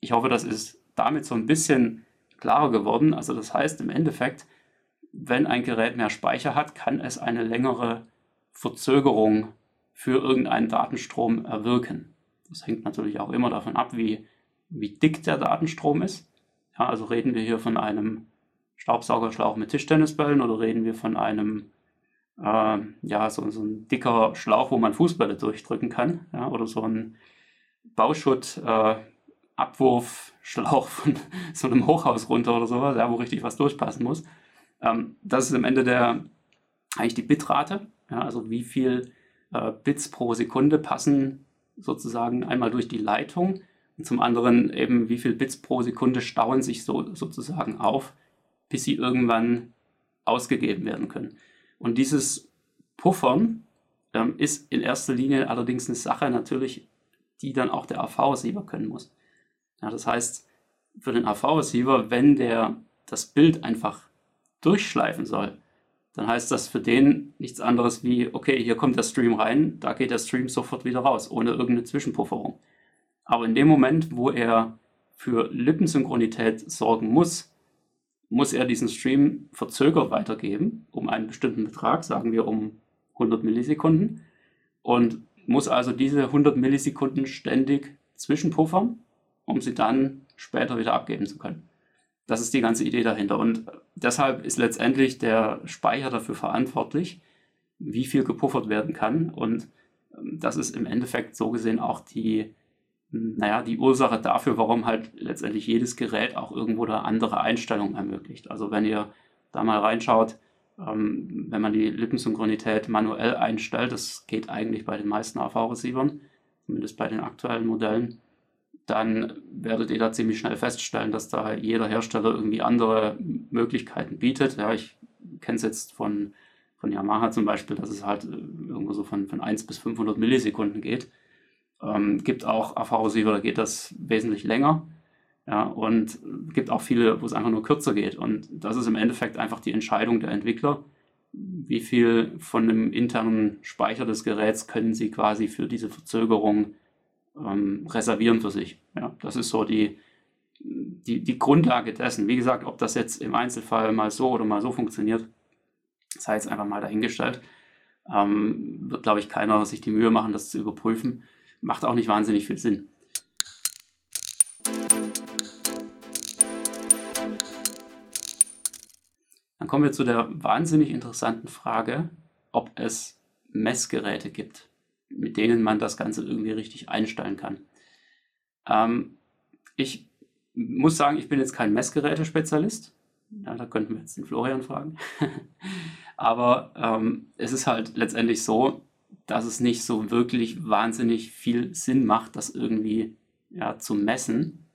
Ich hoffe, das ist damit so ein bisschen klarer geworden. Also das heißt im Endeffekt, wenn ein Gerät mehr Speicher hat, kann es eine längere Verzögerung für irgendeinen Datenstrom erwirken. Das hängt natürlich auch immer davon ab, wie, wie dick der Datenstrom ist. Ja, also reden wir hier von einem Staubsaugerschlauch mit Tischtennisbällen oder reden wir von einem äh, ja, so, so ein dicker Schlauch, wo man Fußbälle durchdrücken kann, ja, oder so ein Bauschutt äh, Abwurfschlauch von so einem Hochhaus runter oder sowas, ja, wo richtig was durchpassen muss. Ähm, das ist am Ende der eigentlich die Bitrate, ja, also wie viel äh, Bits pro Sekunde passen sozusagen einmal durch die Leitung und zum anderen eben wie viel Bits pro Sekunde stauen sich so sozusagen auf, bis sie irgendwann ausgegeben werden können. Und dieses Puffern ähm, ist in erster Linie allerdings eine Sache natürlich, die dann auch der AV-Receiver können muss. Ja, das heißt, für den AV-Receiver, wenn der das Bild einfach durchschleifen soll, dann heißt das für den nichts anderes wie, okay, hier kommt der Stream rein, da geht der Stream sofort wieder raus, ohne irgendeine Zwischenpufferung. Aber in dem Moment, wo er für Lippensynchronität sorgen muss, muss er diesen Stream verzögert weitergeben, um einen bestimmten Betrag, sagen wir um 100 Millisekunden, und muss also diese 100 Millisekunden ständig zwischenpuffern, um sie dann später wieder abgeben zu können. Das ist die ganze Idee dahinter. Und deshalb ist letztendlich der Speicher dafür verantwortlich, wie viel gepuffert werden kann. Und ähm, das ist im Endeffekt so gesehen auch die naja, die Ursache dafür, warum halt letztendlich jedes Gerät auch irgendwo da andere Einstellungen ermöglicht. Also wenn ihr da mal reinschaut, ähm, wenn man die Lippensynchronität manuell einstellt, das geht eigentlich bei den meisten AV-Receivern, zumindest bei den aktuellen Modellen, dann werdet ihr da ziemlich schnell feststellen, dass da jeder Hersteller irgendwie andere Möglichkeiten bietet. Ja, ich kenne es jetzt von, von Yamaha zum Beispiel, dass es halt äh, irgendwo so von, von 1 bis 500 Millisekunden geht ähm, gibt auch AV-Receiver, da geht das wesentlich länger. Ja, und gibt auch viele, wo es einfach nur kürzer geht. Und das ist im Endeffekt einfach die Entscheidung der Entwickler. Wie viel von dem internen Speicher des Geräts können sie quasi für diese Verzögerung ähm, reservieren für sich? Ja, das ist so die, die, die Grundlage dessen. Wie gesagt, ob das jetzt im Einzelfall mal so oder mal so funktioniert, sei jetzt einfach mal dahingestellt. Ähm, wird, glaube ich, keiner sich die Mühe machen, das zu überprüfen macht auch nicht wahnsinnig viel Sinn. Dann kommen wir zu der wahnsinnig interessanten Frage, ob es Messgeräte gibt, mit denen man das Ganze irgendwie richtig einstellen kann. Ähm, ich muss sagen, ich bin jetzt kein Messgerätespezialist. Ja, da könnten wir jetzt den Florian fragen. Aber ähm, es ist halt letztendlich so, dass es nicht so wirklich wahnsinnig viel Sinn macht, das irgendwie ja, zu messen,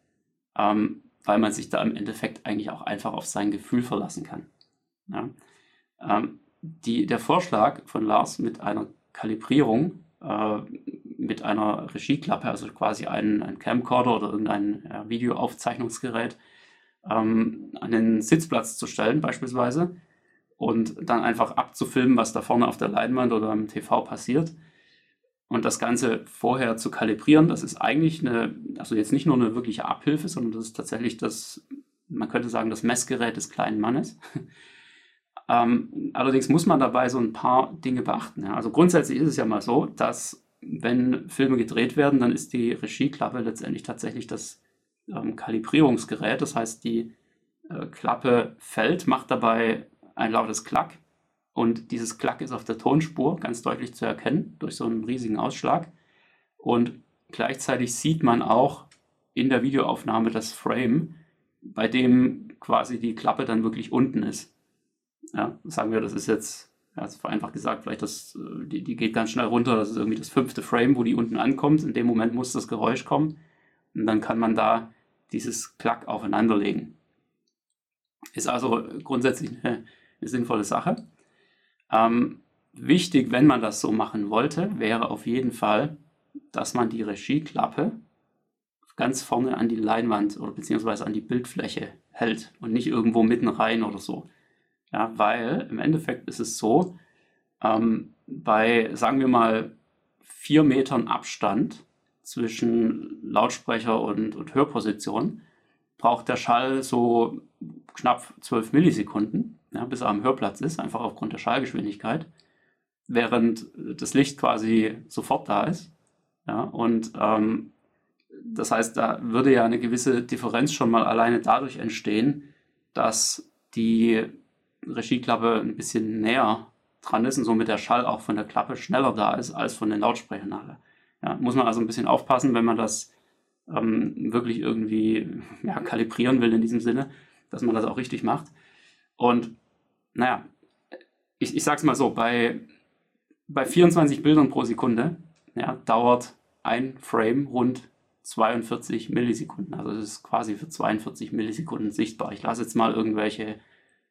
ähm, weil man sich da im Endeffekt eigentlich auch einfach auf sein Gefühl verlassen kann. Ja? Ähm, die, der Vorschlag von Lars mit einer Kalibrierung, mit einer Regieklappe, also quasi ein, ein Camcorder oder irgendein ja, Videoaufzeichnungsgerät, ähm, an den Sitzplatz zu stellen beispielsweise, und dann einfach abzufilmen, was da vorne auf der Leinwand oder im TV passiert. Und das Ganze vorher zu kalibrieren, das ist eigentlich eine, also jetzt nicht nur eine wirkliche Abhilfe, sondern das ist tatsächlich das, man könnte sagen, das Messgerät des kleinen Mannes. Ähm, allerdings muss man dabei so ein paar Dinge beachten. Ja. Also grundsätzlich ist es ja mal so, dass wenn Filme gedreht werden, dann ist die Regieklappe letztendlich tatsächlich das ähm, Kalibrierungsgerät. Das heißt, die äh, Klappe fällt, macht dabei ein lautes Klack und dieses Klack ist auf der Tonspur ganz deutlich zu erkennen durch so einen riesigen Ausschlag. Und gleichzeitig sieht man auch in der Videoaufnahme das Frame, bei dem quasi die Klappe dann wirklich unten ist. Ja, sagen wir, das ist jetzt, ja, das vereinfacht gesagt, vielleicht das, äh, die, die geht ganz schnell runter, das ist irgendwie das fünfte Frame, wo die unten ankommt. In dem Moment muss das Geräusch kommen und dann kann man da dieses Klack aufeinanderlegen. Ist also grundsätzlich eine, eine sinnvolle Sache. Ähm, wichtig, wenn man das so machen wollte, wäre auf jeden Fall, dass man die Regieklappe ganz vorne an die Leinwand oder beziehungsweise an die Bildfläche hält und nicht irgendwo mitten rein oder so. Ja, weil im Endeffekt ist es so, ähm, bei, sagen wir mal, vier Metern Abstand zwischen Lautsprecher und, und Hörposition braucht der Schall so knapp 12 Millisekunden, ja, bis er am Hörplatz ist, einfach aufgrund der Schallgeschwindigkeit, während das Licht quasi sofort da ist. Ja, und ähm, das heißt, da würde ja eine gewisse Differenz schon mal alleine dadurch entstehen, dass die Regieklappe ein bisschen näher dran ist und somit der Schall auch von der Klappe schneller da ist als von den Lautsprechern nachher. Ja, muss man also ein bisschen aufpassen, wenn man das ähm, wirklich irgendwie ja, kalibrieren will in diesem Sinne, dass man das auch richtig macht. Und naja, ich, ich sage es mal so, bei, bei 24 Bildern pro Sekunde ja, dauert ein Frame rund 42 Millisekunden. Also es ist quasi für 42 Millisekunden sichtbar. Ich lasse jetzt mal irgendwelche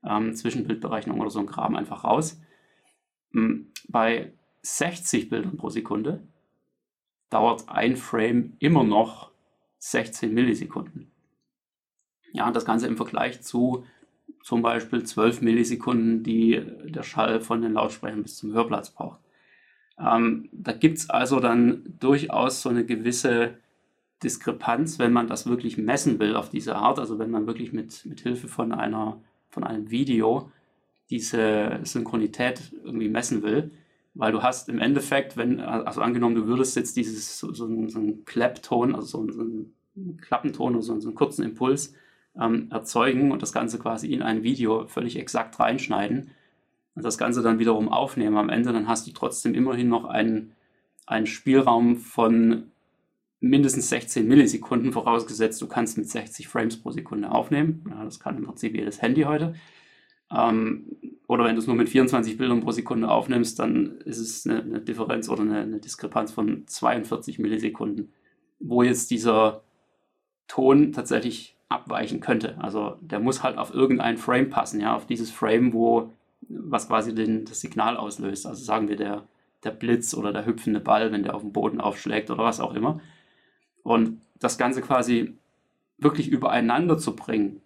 ähm, Zwischenbildberechnungen oder so ein Kram einfach raus. Hm, bei 60 Bildern pro Sekunde dauert ein Frame immer noch 16 Millisekunden. Ja, das Ganze im Vergleich zu zum Beispiel 12 Millisekunden, die der Schall von den Lautsprechern bis zum Hörplatz braucht. Ähm, da gibt es also dann durchaus so eine gewisse Diskrepanz, wenn man das wirklich messen will auf diese Art, also wenn man wirklich mit, mit Hilfe von, einer, von einem Video diese Synchronität irgendwie messen will, weil du hast im Endeffekt, wenn, also angenommen, du würdest jetzt dieses so, so, einen, so einen Klappton, also so einen, so einen Klappenton oder so, so einen kurzen Impuls ähm, erzeugen und das Ganze quasi in ein Video völlig exakt reinschneiden und das Ganze dann wiederum aufnehmen am Ende, dann hast du trotzdem immerhin noch einen, einen Spielraum von mindestens 16 Millisekunden, vorausgesetzt du kannst mit 60 Frames pro Sekunde aufnehmen. Ja, das kann im Prinzip jedes Handy heute. Ähm, oder wenn du es nur mit 24 Bildern pro Sekunde aufnimmst, dann ist es eine, eine Differenz oder eine, eine, Diskrepanz von 42 Millisekunden, wo jetzt dieser Ton tatsächlich abweichen könnte. Also der muss halt auf irgendein Frame passen, ja, auf dieses Frame, wo was quasi den, das Signal auslöst. Also sagen wir der, der Blitz oder der hüpfende Ball, wenn der auf dem Boden aufschlägt oder was auch immer. Und das Ganze quasi wirklich übereinander zu bringen,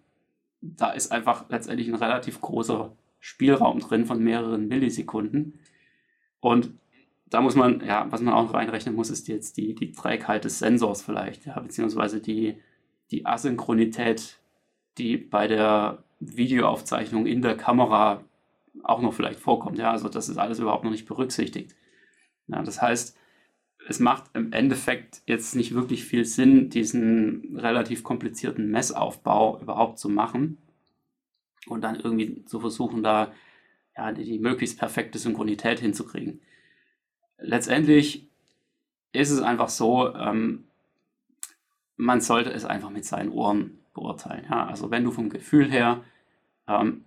da ist einfach letztendlich ein relativ großer Spielraum drin von mehreren Millisekunden. Und da muss man, ja, was man auch noch reinrechnen muss, ist jetzt die, die Trägheit des Sensors vielleicht, ja, beziehungsweise die, die Asynchronität, die bei der Videoaufzeichnung in der Kamera auch noch vielleicht vorkommt. Ja, also das ist alles überhaupt noch nicht berücksichtigt. Ja, das heißt, es macht im Endeffekt jetzt nicht wirklich viel Sinn, diesen relativ komplizierten Messaufbau überhaupt zu machen und dann irgendwie zu versuchen, da ja, die, die möglichst perfekte Synchronität hinzukriegen. Letztendlich ist es einfach so, ähm, man sollte es einfach mit seinen Ohren beurteilen. Ja? Also wenn du vom Gefühl her ähm,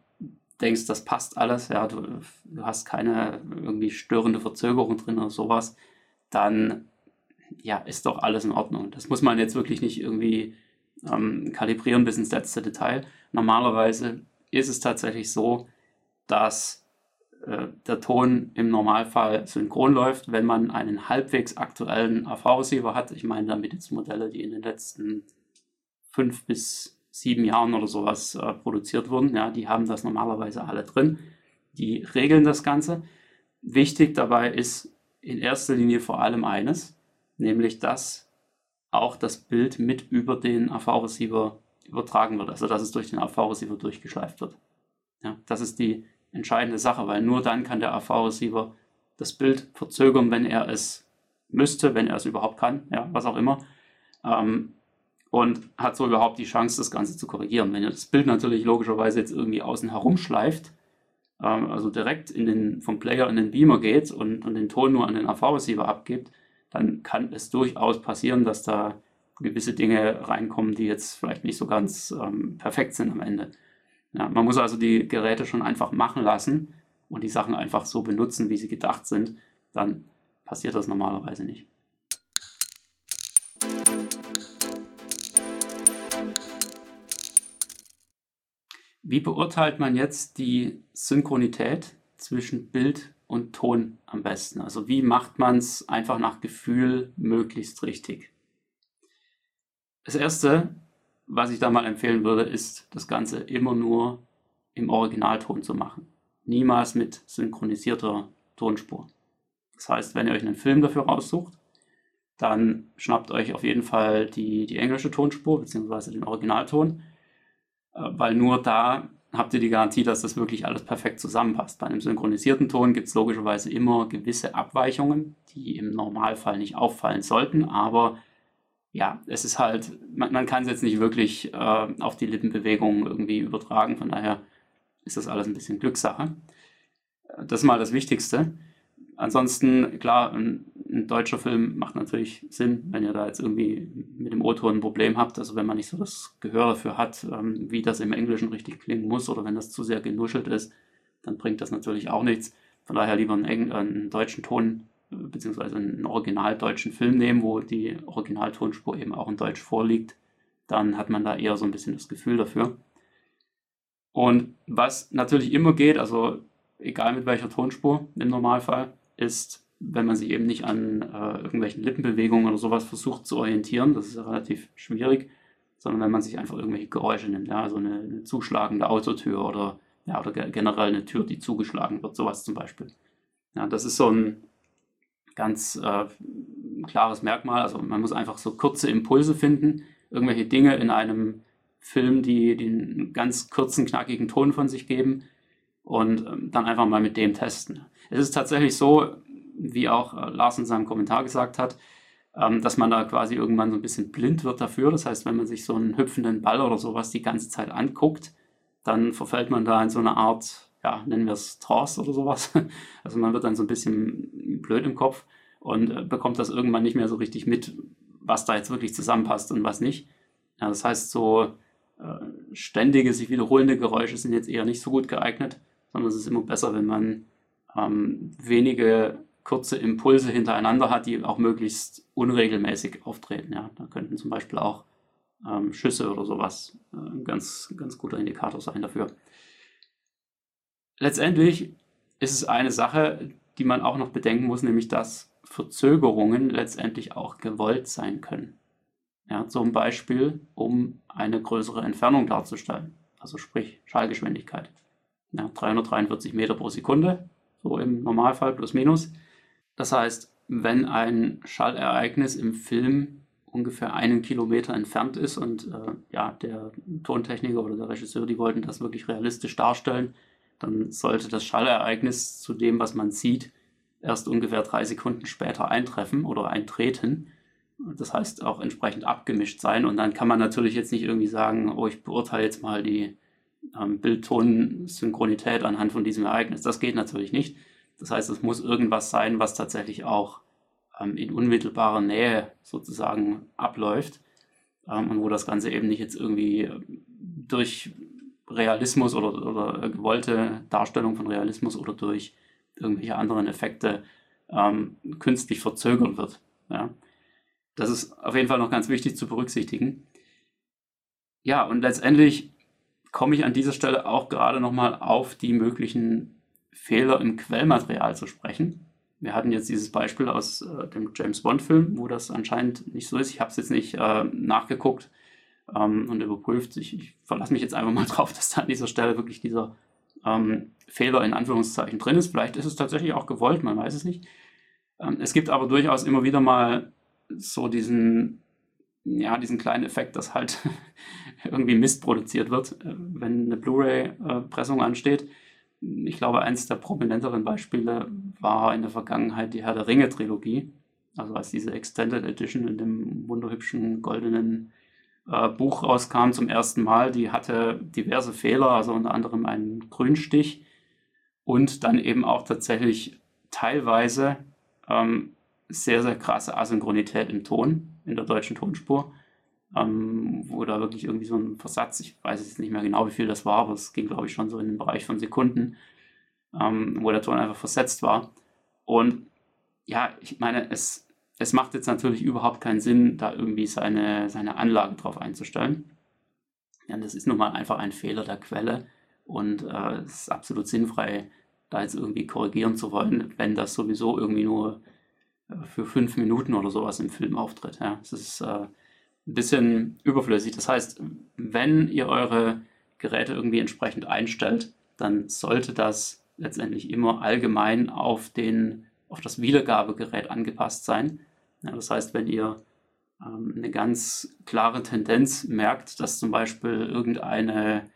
denkst, das passt alles, ja, du, du hast keine irgendwie störende Verzögerung drin oder sowas, dann ja, ist doch alles in Ordnung. Das muss man jetzt wirklich nicht irgendwie ähm, kalibrieren bis ins letzte Detail. Normalerweise ist es tatsächlich so, dass äh, der Ton im Normalfall synchron läuft, wenn man einen halbwegs aktuellen AV-Receiver hat. Ich meine damit jetzt Modelle, die in den letzten fünf bis sieben Jahren oder sowas äh, produziert wurden. Ja, die haben das normalerweise alle drin. Die regeln das Ganze. Wichtig dabei ist in erster Linie vor allem eines, nämlich dass auch das Bild mit über den AV-Receiver übertragen wird, also dass es durch den AV-Receiver durchgeschleift wird. Ja, das ist die entscheidende Sache, weil nur dann kann der AV-Receiver das Bild verzögern, wenn er es müsste, wenn er es überhaupt kann, ja, was auch immer. Ähm, und hat so überhaupt die Chance, das Ganze zu korrigieren. Wenn ihr das Bild natürlich logischerweise jetzt irgendwie außen herum schleift, ähm, also direkt in den, vom Player in den Beamer geht und, und den Ton nur an den AV-Receiver abgibt, dann kann es durchaus passieren, dass da gewisse Dinge reinkommen, die jetzt vielleicht nicht so ganz ähm, perfekt sind am Ende. Ja, man muss also die Geräte schon einfach machen lassen und die Sachen einfach so benutzen, wie sie gedacht sind. Dann passiert das normalerweise nicht. Wie beurteilt man jetzt die Synchronität zwischen Bild und Ton am besten? Also wie macht man es einfach nach Gefühl möglichst richtig? Das Erste, was ich da mal empfehlen würde, ist das Ganze immer nur im Originalton zu machen. Niemals mit synchronisierter Tonspur. Das heißt, wenn ihr euch einen Film dafür raussucht, dann schnappt euch auf jeden Fall die, die englische Tonspur bzw. den Originalton weil nur da habt ihr die Garantie, dass das wirklich alles perfekt zusammenpasst. Bei einem synchronisierten Ton gibt es logischerweise immer gewisse Abweichungen, die im Normalfall nicht auffallen sollten, aber ja, es ist halt, man, man kann es jetzt nicht wirklich äh, auf die Lippenbewegungen irgendwie übertragen, von daher ist das alles ein bisschen Glückssache. Das ist mal das Wichtigste. Ansonsten, klar, ein, ein, deutscher Film macht natürlich Sinn, wenn ihr da jetzt irgendwie mit dem O-Ton ein Problem habt, also wenn man nicht so das Gehör dafür hat, ähm, wie das im Englischen richtig klingen muss oder wenn das zu sehr genuschelt ist, dann bringt das natürlich auch nichts. Von daher lieber einen, Engl einen deutschen Ton äh, beziehungsweise einen originaldeutschen Film nehmen, wo die Originaltonspur eben auch in Deutsch vorliegt. Dann hat man da eher so ein bisschen das Gefühl dafür. Und was natürlich immer geht, also egal mit welcher Tonspur im Normalfall, ist, wenn man sich eben nicht an äh, irgendwelchen Lippenbewegungen oder sowas versucht zu orientieren, das ist ja relativ schwierig, sondern wenn man sich einfach irgendwelche Geräusche nimmt, ja, also eine, eine zuschlagende Autotür oder, ja, oder generell eine Tür, die zugeschlagen wird, sowas zum Beispiel. Ja, das ist so ein ganz äh, klares Merkmal, also man muss einfach so kurze Impulse finden, irgendwelche Dinge in einem Film, die den ganz kurzen, knackigen Ton von sich geben und ähm, dann einfach mal mit dem testen. Es ist tatsächlich so, wie auch äh, Lars in seinem Kommentar gesagt hat, ähm, dass man da quasi irgendwann so ein bisschen blind wird dafür. Das heißt, wenn man sich so einen hüpfenden Ball oder sowas die ganze Zeit anguckt, dann verfällt man da in so eine Art, ja, nennen wir es Trance oder sowas. Also man wird dann so ein bisschen blöd im Kopf und äh, bekommt das irgendwann nicht mehr so richtig mit, was da jetzt wirklich zusammenpasst und was nicht. Ja, das heißt, so äh, ständige, sich wiederholende Geräusche sind jetzt eher nicht so gut geeignet sondern es ist immer besser, wenn man ähm, wenige kurze Impulse hintereinander hat, die auch möglichst unregelmäßig auftreten. Ja. Da könnten zum Beispiel auch ähm, Schüsse oder sowas äh, ein ganz, ganz guter Indikator sein dafür. Letztendlich ist es eine Sache, die man auch noch bedenken muss, nämlich dass Verzögerungen letztendlich auch gewollt sein können. Ja, zum Beispiel, um eine größere Entfernung darzustellen, also sprich Schallgeschwindigkeit ja, 343 Meter pro Sekunde, so im Normalfall plus minus. Das heißt, wenn ein Schallereignis im Film ungefähr einen Kilometer entfernt ist und äh, ja, der Tontechniker oder der Regisseur, die wollten das wirklich realistisch darstellen, dann sollte das Schallereignis zu dem, was man sieht, erst ungefähr drei Sekunden später eintreffen oder eintreten. Das heißt auch entsprechend abgemischt sein. Und dann kann man natürlich jetzt nicht irgendwie sagen, oh, ich beurteile jetzt mal die ähm, Bild-Ton-Synchronität anhand von diesem Ereignis. Das geht natürlich nicht. Das heißt, es muss irgendwas sein, was tatsächlich auch ähm, in unmittelbarer Nähe sozusagen abläuft ähm, und wo das Ganze eben nicht jetzt irgendwie ähm, durch Realismus oder, oder gewollte Darstellung von Realismus oder durch irgendwelche anderen Effekte ähm, künstlich verzögert wird. Ja. Das ist auf jeden Fall noch ganz wichtig zu berücksichtigen. Ja, und letztendlich komme ich an dieser Stelle auch gerade nochmal auf die möglichen Fehler im Quellmaterial zu sprechen. Wir hatten jetzt dieses Beispiel aus äh, dem James Bond-Film, wo das anscheinend nicht so ist. Ich habe es jetzt nicht äh, nachgeguckt ähm, und überprüft. Ich, ich, verlasse mich jetzt einfach mal drauf, dass da an dieser Stelle wirklich dieser ähm, Fehler in Anführungszeichen drin ist. Vielleicht ist es tatsächlich auch gewollt, man weiß es nicht. Ähm, es gibt aber durchaus immer wieder mal so diesen ja, diesen kleinen Effekt, dass halt irgendwie Mist produziert wird, äh, wenn eine Blu-ray-Pressung ansteht. ich glaube, eines der prominenteren Beispiele war in der Vergangenheit die Herr der Ringe Trilogie. Also als diese Extended Edition in dem wunderhübschen goldenen äh, Buch rauskam zum ersten Mal, die hatte diverse Fehler, also unter anderem einen Grünstich und dann eben auch tatsächlich teilweise ähm, sehr, sehr krasse Asynchronität im Ton, in der deutschen Tonspur, ähm, wo da wirklich irgendwie so ein Versatz, ich weiß jetzt nicht mehr genau, wie viel das war, aber es ging, glaube ich, schon so in den Bereich von Sekunden, ähm, wo der Ton einfach versetzt war. Und ja, ich meine, es, es macht jetzt natürlich überhaupt keinen Sinn, da irgendwie seine, seine Anlage drauf einzustellen. Ja, das ist nun mal einfach ein Fehler der Quelle und äh, es ist absolut sinnfrei, da jetzt irgendwie korrigieren zu wollen, wenn das sowieso irgendwie nur für fünf Minuten oder sowas im Film auftritt. Ja, es ist äh, ein bisschen überflüssig. Das heißt, wenn ihr eure Geräte irgendwie entsprechend einstellt, dann sollte das letztendlich immer allgemein auf, den, auf das Wiedergabegerät angepasst sein. Ja, das heißt, wenn ihr ähm, eine ganz klare Tendenz merkt, dass zum Beispiel irgendeine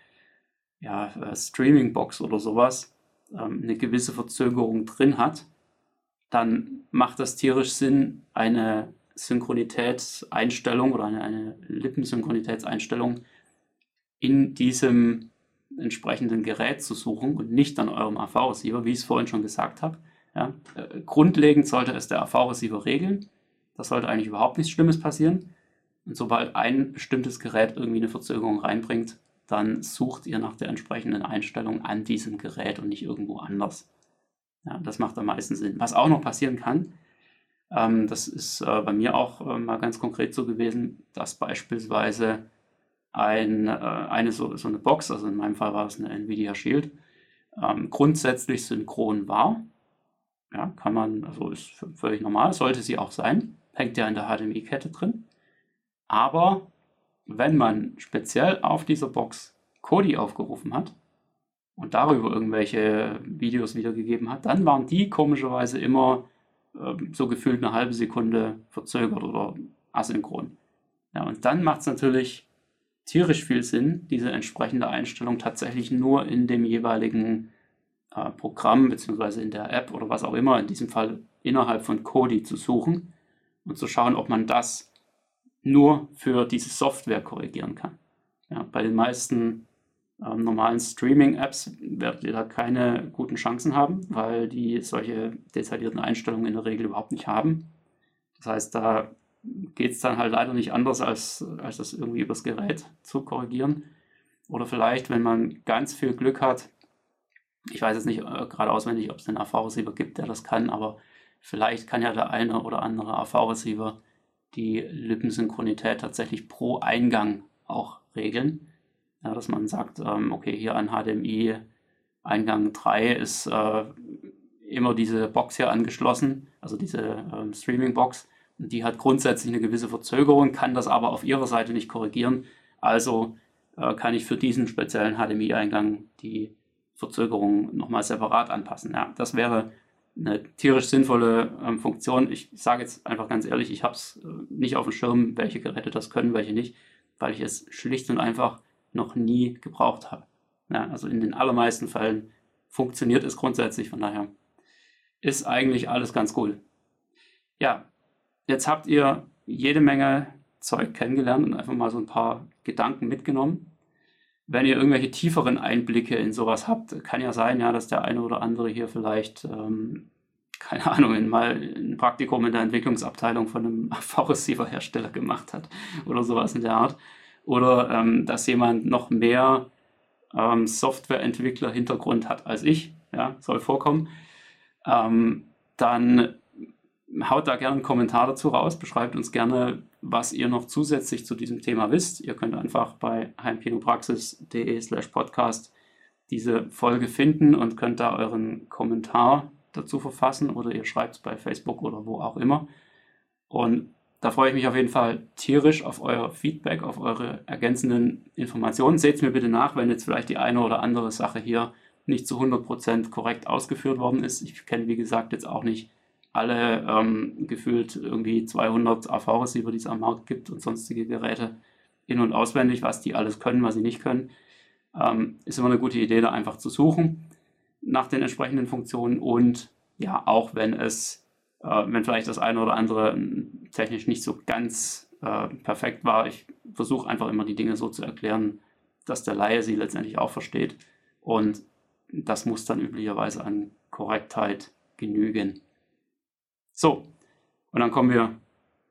ja, äh, Streaming-Box oder sowas ähm, eine gewisse Verzögerung drin hat, dann macht das tierisch Sinn, eine Synchronitätseinstellung oder eine, eine Lippensynchronitätseinstellung in diesem entsprechenden Gerät zu suchen und nicht an eurem AV-Receiver, wie ich es vorhin schon gesagt habe. Ja, äh, grundlegend sollte es der AV-Receiver regeln. Das sollte eigentlich überhaupt nichts Schlimmes passieren. Und sobald ein bestimmtes Gerät irgendwie eine Verzögerung reinbringt, dann sucht ihr nach der entsprechenden Einstellung an diesem Gerät und nicht irgendwo anders. Ja, das macht am meisten Sinn. Was auch noch passieren kann, ähm, das ist äh, bei mir auch äh, mal ganz konkret so gewesen, dass beispielsweise ein, äh, eine so, so, eine Box, also in meinem Fall war es eine Nvidia Shield, ähm, grundsätzlich synchron war. Ja, kann man, also ist völlig normal, sollte sie auch sein. Hängt ja in der HDMI-Kette drin. Aber wenn man speziell auf dieser Box Kodi aufgerufen hat und darüber irgendwelche Videos wiedergegeben hat, dann waren die komischerweise immer äh, so gefühlt eine halbe Sekunde verzögert oder asynchron. Ja, und dann macht es natürlich tierisch viel Sinn, diese entsprechende Einstellung tatsächlich nur in dem jeweiligen äh, Programm bzw. in der App oder was auch immer, in diesem Fall innerhalb von Kodi zu suchen und zu schauen, ob man das nur für diese Software korrigieren kann. Ja, bei den meisten ähm, normalen Streaming-Apps werdet ihr da keine guten Chancen haben, weil die solche detaillierten Einstellungen in der Regel überhaupt nicht haben. Das heißt, da geht es dann halt leider nicht anders, als, als das irgendwie übers Gerät zu korrigieren. Oder vielleicht, wenn man ganz viel Glück hat, ich weiß jetzt nicht äh, gerade auswendig, ob es einen AV-Receiver gibt, der das kann, aber vielleicht kann ja der eine oder andere AV-Receiver die Lippensynchronität tatsächlich pro Eingang auch regeln. Ja, dass man sagt, ähm, okay, hier an HDMI Eingang 3 ist äh, immer diese Box hier angeschlossen, also diese ähm, Streaming-Box. Und die hat grundsätzlich eine gewisse Verzögerung, kann das aber auf ihrer Seite nicht korrigieren. Also äh, kann ich für diesen speziellen HDMI-Eingang die Verzögerung nochmal separat anpassen. Ja, das wäre eine tierisch sinnvolle ähm, Funktion. Ich sage jetzt einfach ganz ehrlich, ich habe es äh, nicht auf dem Schirm, welche Geräte das können, welche nicht, weil ich es schlicht und einfach noch nie gebraucht habe. Ja, also in den allermeisten Fällen funktioniert es grundsätzlich, von daher ist eigentlich alles ganz cool. Ja, jetzt habt ihr jede Menge Zeug kennengelernt und einfach mal so ein paar Gedanken mitgenommen. Wenn ihr irgendwelche tieferen Einblicke in sowas habt, kann ja sein, ja, dass der eine oder andere hier vielleicht, ähm, keine Ahnung, mal ein Praktikum in der Entwicklungsabteilung von einem V-Receiver-Hersteller gemacht hat oder sowas in der Art. Oder ähm, dass jemand noch mehr ähm, Softwareentwickler-Hintergrund hat als ich, ja, soll vorkommen. Ähm, dann haut da gerne einen Kommentar dazu raus, beschreibt uns gerne, was ihr noch zusätzlich zu diesem Thema wisst. Ihr könnt einfach bei heimpinopraxis.de slash podcast diese Folge finden und könnt da euren Kommentar dazu verfassen oder ihr schreibt es bei Facebook oder wo auch immer. Und da freue ich mich auf jeden Fall tierisch auf euer Feedback, auf eure ergänzenden Informationen. Seht es mir bitte nach, wenn jetzt vielleicht die eine oder andere Sache hier nicht zu 100% korrekt ausgeführt worden ist. Ich kenne, wie gesagt, jetzt auch nicht alle ähm, gefühlt irgendwie 200 AV-Receiver, die es am Markt gibt und sonstige Geräte in- und auswendig, was die alles können, was sie nicht können. Ähm, ist immer eine gute Idee, da einfach zu suchen. nach den entsprechenden Funktionen und ja, auch wenn es, äh, wenn vielleicht das eine oder andere hm, technisch nicht so ganz äh, perfekt war, ich versuche einfach immer die Dinge so zu erklären, dass der Laie sie letztendlich auch versteht. Und das muss dann üblicherweise an Korrektheit genügen. So, und dann kommen wir,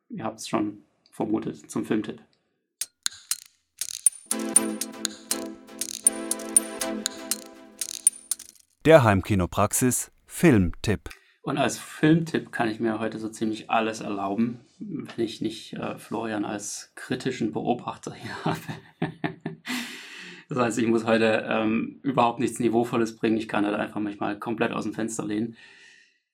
ihr habt es schon vermutet, zum Filmtipp. Der Heimkinopraxis Filmtipp. Und als Filmtipp kann ich mir heute so ziemlich alles erlauben, wenn ich nicht äh, Florian als kritischen Beobachter hier habe. das heißt, ich muss heute ähm, überhaupt nichts Niveauvolles bringen. Ich kann halt einfach mich mal komplett aus dem Fenster lehnen.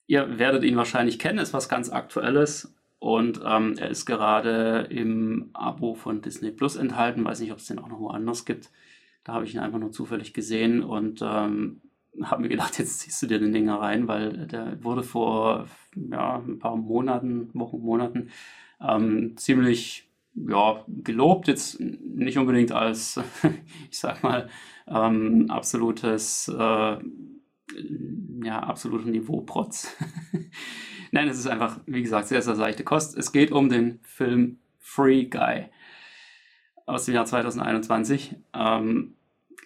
Ihr werdet ihn wahrscheinlich kennen, ist was ganz Aktuelles. Und ähm, er ist gerade im Abo von Disney Plus enthalten. Weiß nicht, ob es den auch noch woanders gibt. Da habe ich ihn einfach nur zufällig gesehen und ähm, habe mir gedacht, jetzt ziehst du dir den Dinger rein, weil der wurde vor ja, ein paar Monaten, Wochen, Monaten ähm, ziemlich ja, gelobt, jetzt nicht unbedingt als, ich sag mal, ähm, absolutes, äh, ja, absoluter Niveau-Protz. Nein, es ist einfach, wie gesagt, sehr, sehr seichte Kost. Es geht um den Film Free Guy aus dem Jahr 2021. Ähm,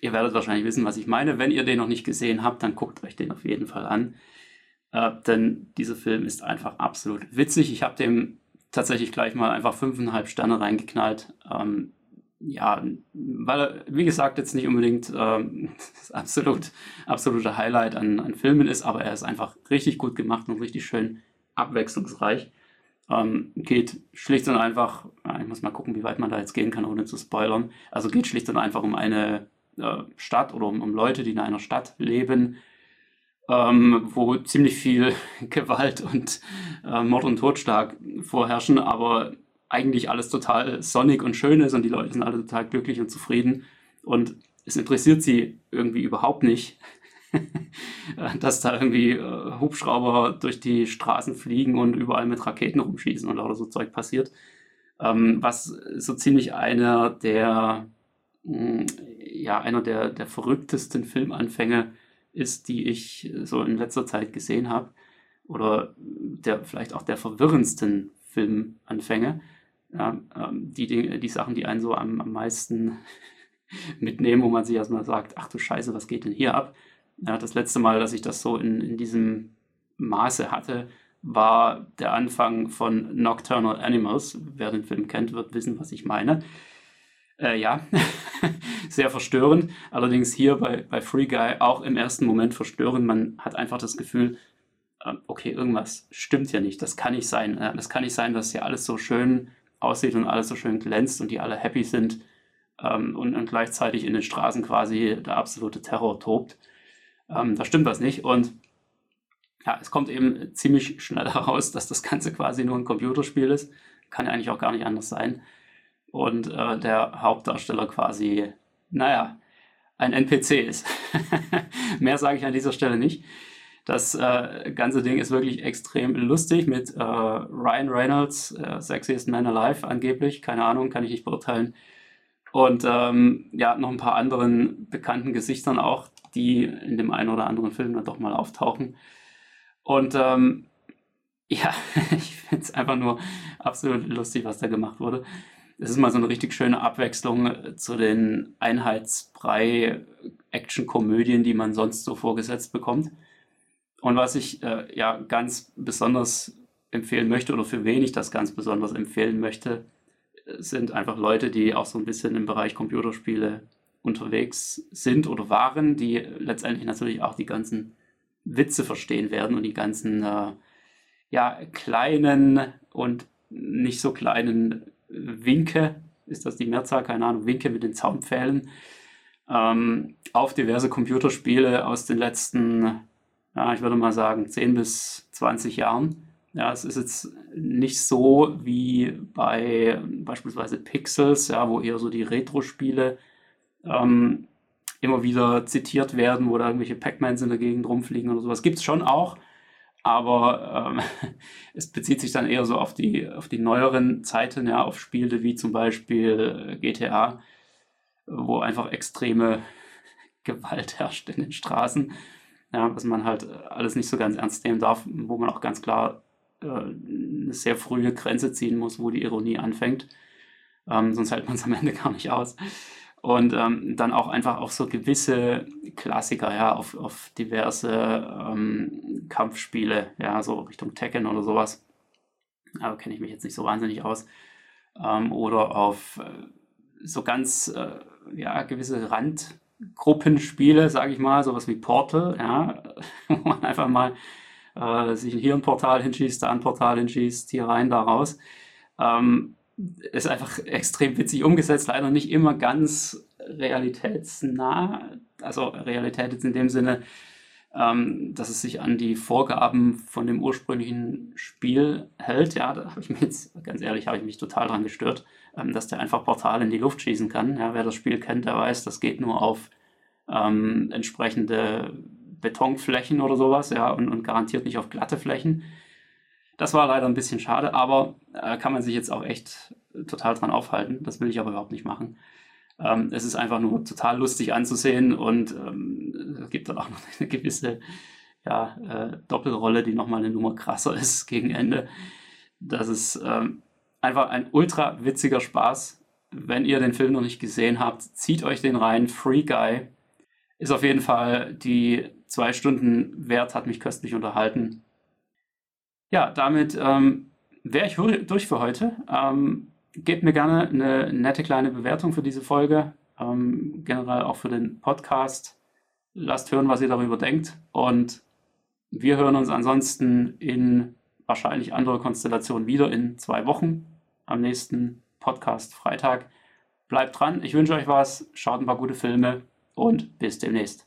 ihr werdet wahrscheinlich wissen, was ich meine. Wenn ihr den noch nicht gesehen habt, dann guckt euch den auf jeden Fall an. Äh, denn dieser Film ist einfach absolut witzig. Ich habe dem tatsächlich gleich mal einfach fünfeinhalb Sterne reingeknallt. Ähm, ja, weil wie gesagt, jetzt nicht unbedingt ähm, das absolut, absolute Highlight an, an Filmen ist, aber er ist einfach richtig gut gemacht und richtig schön abwechslungsreich. Ähm, geht schlicht und einfach, ich muss mal gucken, wie weit man da jetzt gehen kann, ohne zu spoilern. Also geht schlicht und einfach um eine äh, Stadt oder um, um, Leute, die in einer Stadt leben, ähm, wo ziemlich viel Gewalt und äh, Mord und Totschlag vorherrschen, aber eigentlich alles total sonnig und schön ist und die Leute sind alle total glücklich und zufrieden. Und es interessiert sie irgendwie überhaupt nicht, dass da irgendwie äh, Hubschrauber durch die Straßen fliegen und überall mit Raketen rumschießen und lauter so Zeug passiert. Ähm, was so ziemlich einer der ja, einer der, der verrücktesten Filmanfänge ist, die ich so in letzter Zeit gesehen habe. Oder der vielleicht auch der verwirrendsten Filmanfänge. Ähm, die, die, die Sachen, die einen so am, am meisten mitnehmen, wo man sich erstmal sagt, ach du Scheiße, was geht denn hier ab? Ja, das letzte Mal, dass ich das so in, in diesem Maße hatte, war der Anfang von Nocturnal Animals. Wer den Film kennt, wird wissen, was ich meine. Äh, ja, sehr verstörend. Allerdings hier bei, bei Free Guy auch im ersten Moment verstörend. Man hat einfach das Gefühl, äh, okay, irgendwas stimmt ja nicht. Das kann nicht sein. Äh, das kann nicht sein, dass hier alles so schön aussieht und alles so schön glänzt und die alle happy sind ähm, und, und, gleichzeitig in den Straßen quasi der absolute Terror tobt. Ähm, da stimmt was nicht. Und ja, es kommt eben ziemlich schnell heraus, dass das Ganze quasi nur ein Computerspiel ist. Kann ja eigentlich auch gar nicht anders sein und äh, der Hauptdarsteller quasi, naja, ein NPC ist. Mehr sage ich an dieser Stelle nicht. Das äh, ganze Ding ist wirklich extrem lustig mit äh, Ryan Reynolds, äh, Sexiest Man Alive angeblich, keine Ahnung, kann ich nicht beurteilen. Und ähm, ja, noch ein paar anderen bekannten Gesichtern auch, die in dem einen oder anderen Film dann doch mal auftauchen. Und ähm, ja, ich finde es einfach nur absolut lustig, was da gemacht wurde. Es ist mal so eine richtig schöne Abwechslung äh, zu den Einheitsbrei-Action-Komödien, die man sonst so vorgesetzt bekommt. Und was ich äh, ja ganz besonders empfehlen möchte oder für wen ich das ganz besonders empfehlen möchte, sind einfach Leute, die auch so ein bisschen im Bereich Computerspiele unterwegs sind oder waren, die letztendlich natürlich auch die ganzen Witze verstehen werden und die ganzen äh, ja, kleinen und nicht so kleinen Winke, ist das die Mehrzahl, keine Ahnung, Winke mit den Zaunpfählen, ähm, auf diverse Computerspiele aus den letzten, ja, ich würde mal sagen, 10 bis 20 Jahren. Ja, es ist jetzt nicht so wie bei beispielsweise Pixels, ja, wo eher so die Retro-Spiele ähm, immer wieder zitiert werden, wo da irgendwelche Pac-Mans in der Gegend rumfliegen oder sowas. Gibt es schon auch, aber ähm, es bezieht sich dann eher so auf die, auf die neueren Zeiten, ja, auf Spiele wie zum Beispiel äh, GTA, wo einfach extreme Gewalt herrscht in den Straßen. ja, was man halt alles nicht so ganz ernst nehmen darf, wo man auch ganz klar äh, eine sehr frühe Grenze ziehen muss, wo die Ironie anfängt. Ähm, sonst hält man es am Ende gar nicht aus. Und ähm, dann auch einfach auf so gewisse Klassiker, ja, auf, auf diverse ähm, Kampfspiele, ja, so Richtung Tekken oder sowas. Aber kenne ich mich jetzt nicht so wahnsinnig aus. Ähm, oder auf äh, so ganz, äh, ja, gewisse Randgruppenspiele, sage ich mal, sowas wie Portal, ja, wo man einfach mal äh, sich hier ein Portal hinschießt, da ein Portal hinschießt, hier rein, da raus. Ähm, ist einfach extrem witzig umgesetzt, leider nicht immer ganz realitätsnah, also Realität jetzt in dem Sinne, ähm, dass es sich an die Vorgaben von dem ursprünglichen Spiel hält. Ja, da habe ich mich jetzt, ganz ehrlich, habe ich mich total dran gestört, ähm, dass der einfach Portale in die Luft schießen kann. Ja, wer das Spiel kennt, der weiß, das geht nur auf ähm, entsprechende Betonflächen oder sowas, ja, und, und garantiert nicht auf glatte Flächen. Das war leider ein bisschen schade, aber äh, kann man sich jetzt auch echt total dran aufhalten. Das will ich aber überhaupt nicht machen. Ähm, es ist einfach nur total lustig anzusehen und ähm, es gibt dann auch noch eine gewisse ja, äh, Doppelrolle, die nochmal eine Nummer krasser ist gegen Ende. Das ist ähm, einfach ein ultra witziger Spaß. Wenn ihr den Film noch nicht gesehen habt, zieht euch den rein. Free Guy ist auf jeden Fall die zwei Stunden wert, hat mich köstlich unterhalten. Ja, damit ähm, wäre ich durch für heute. Ähm, gebt mir gerne eine nette kleine Bewertung für diese Folge, ähm, generell auch für den Podcast. Lasst hören, was ihr darüber denkt. Und wir hören uns ansonsten in wahrscheinlich anderer Konstellation wieder in zwei Wochen am nächsten Podcast Freitag. Bleibt dran, ich wünsche euch was, schaut ein paar gute Filme und bis demnächst.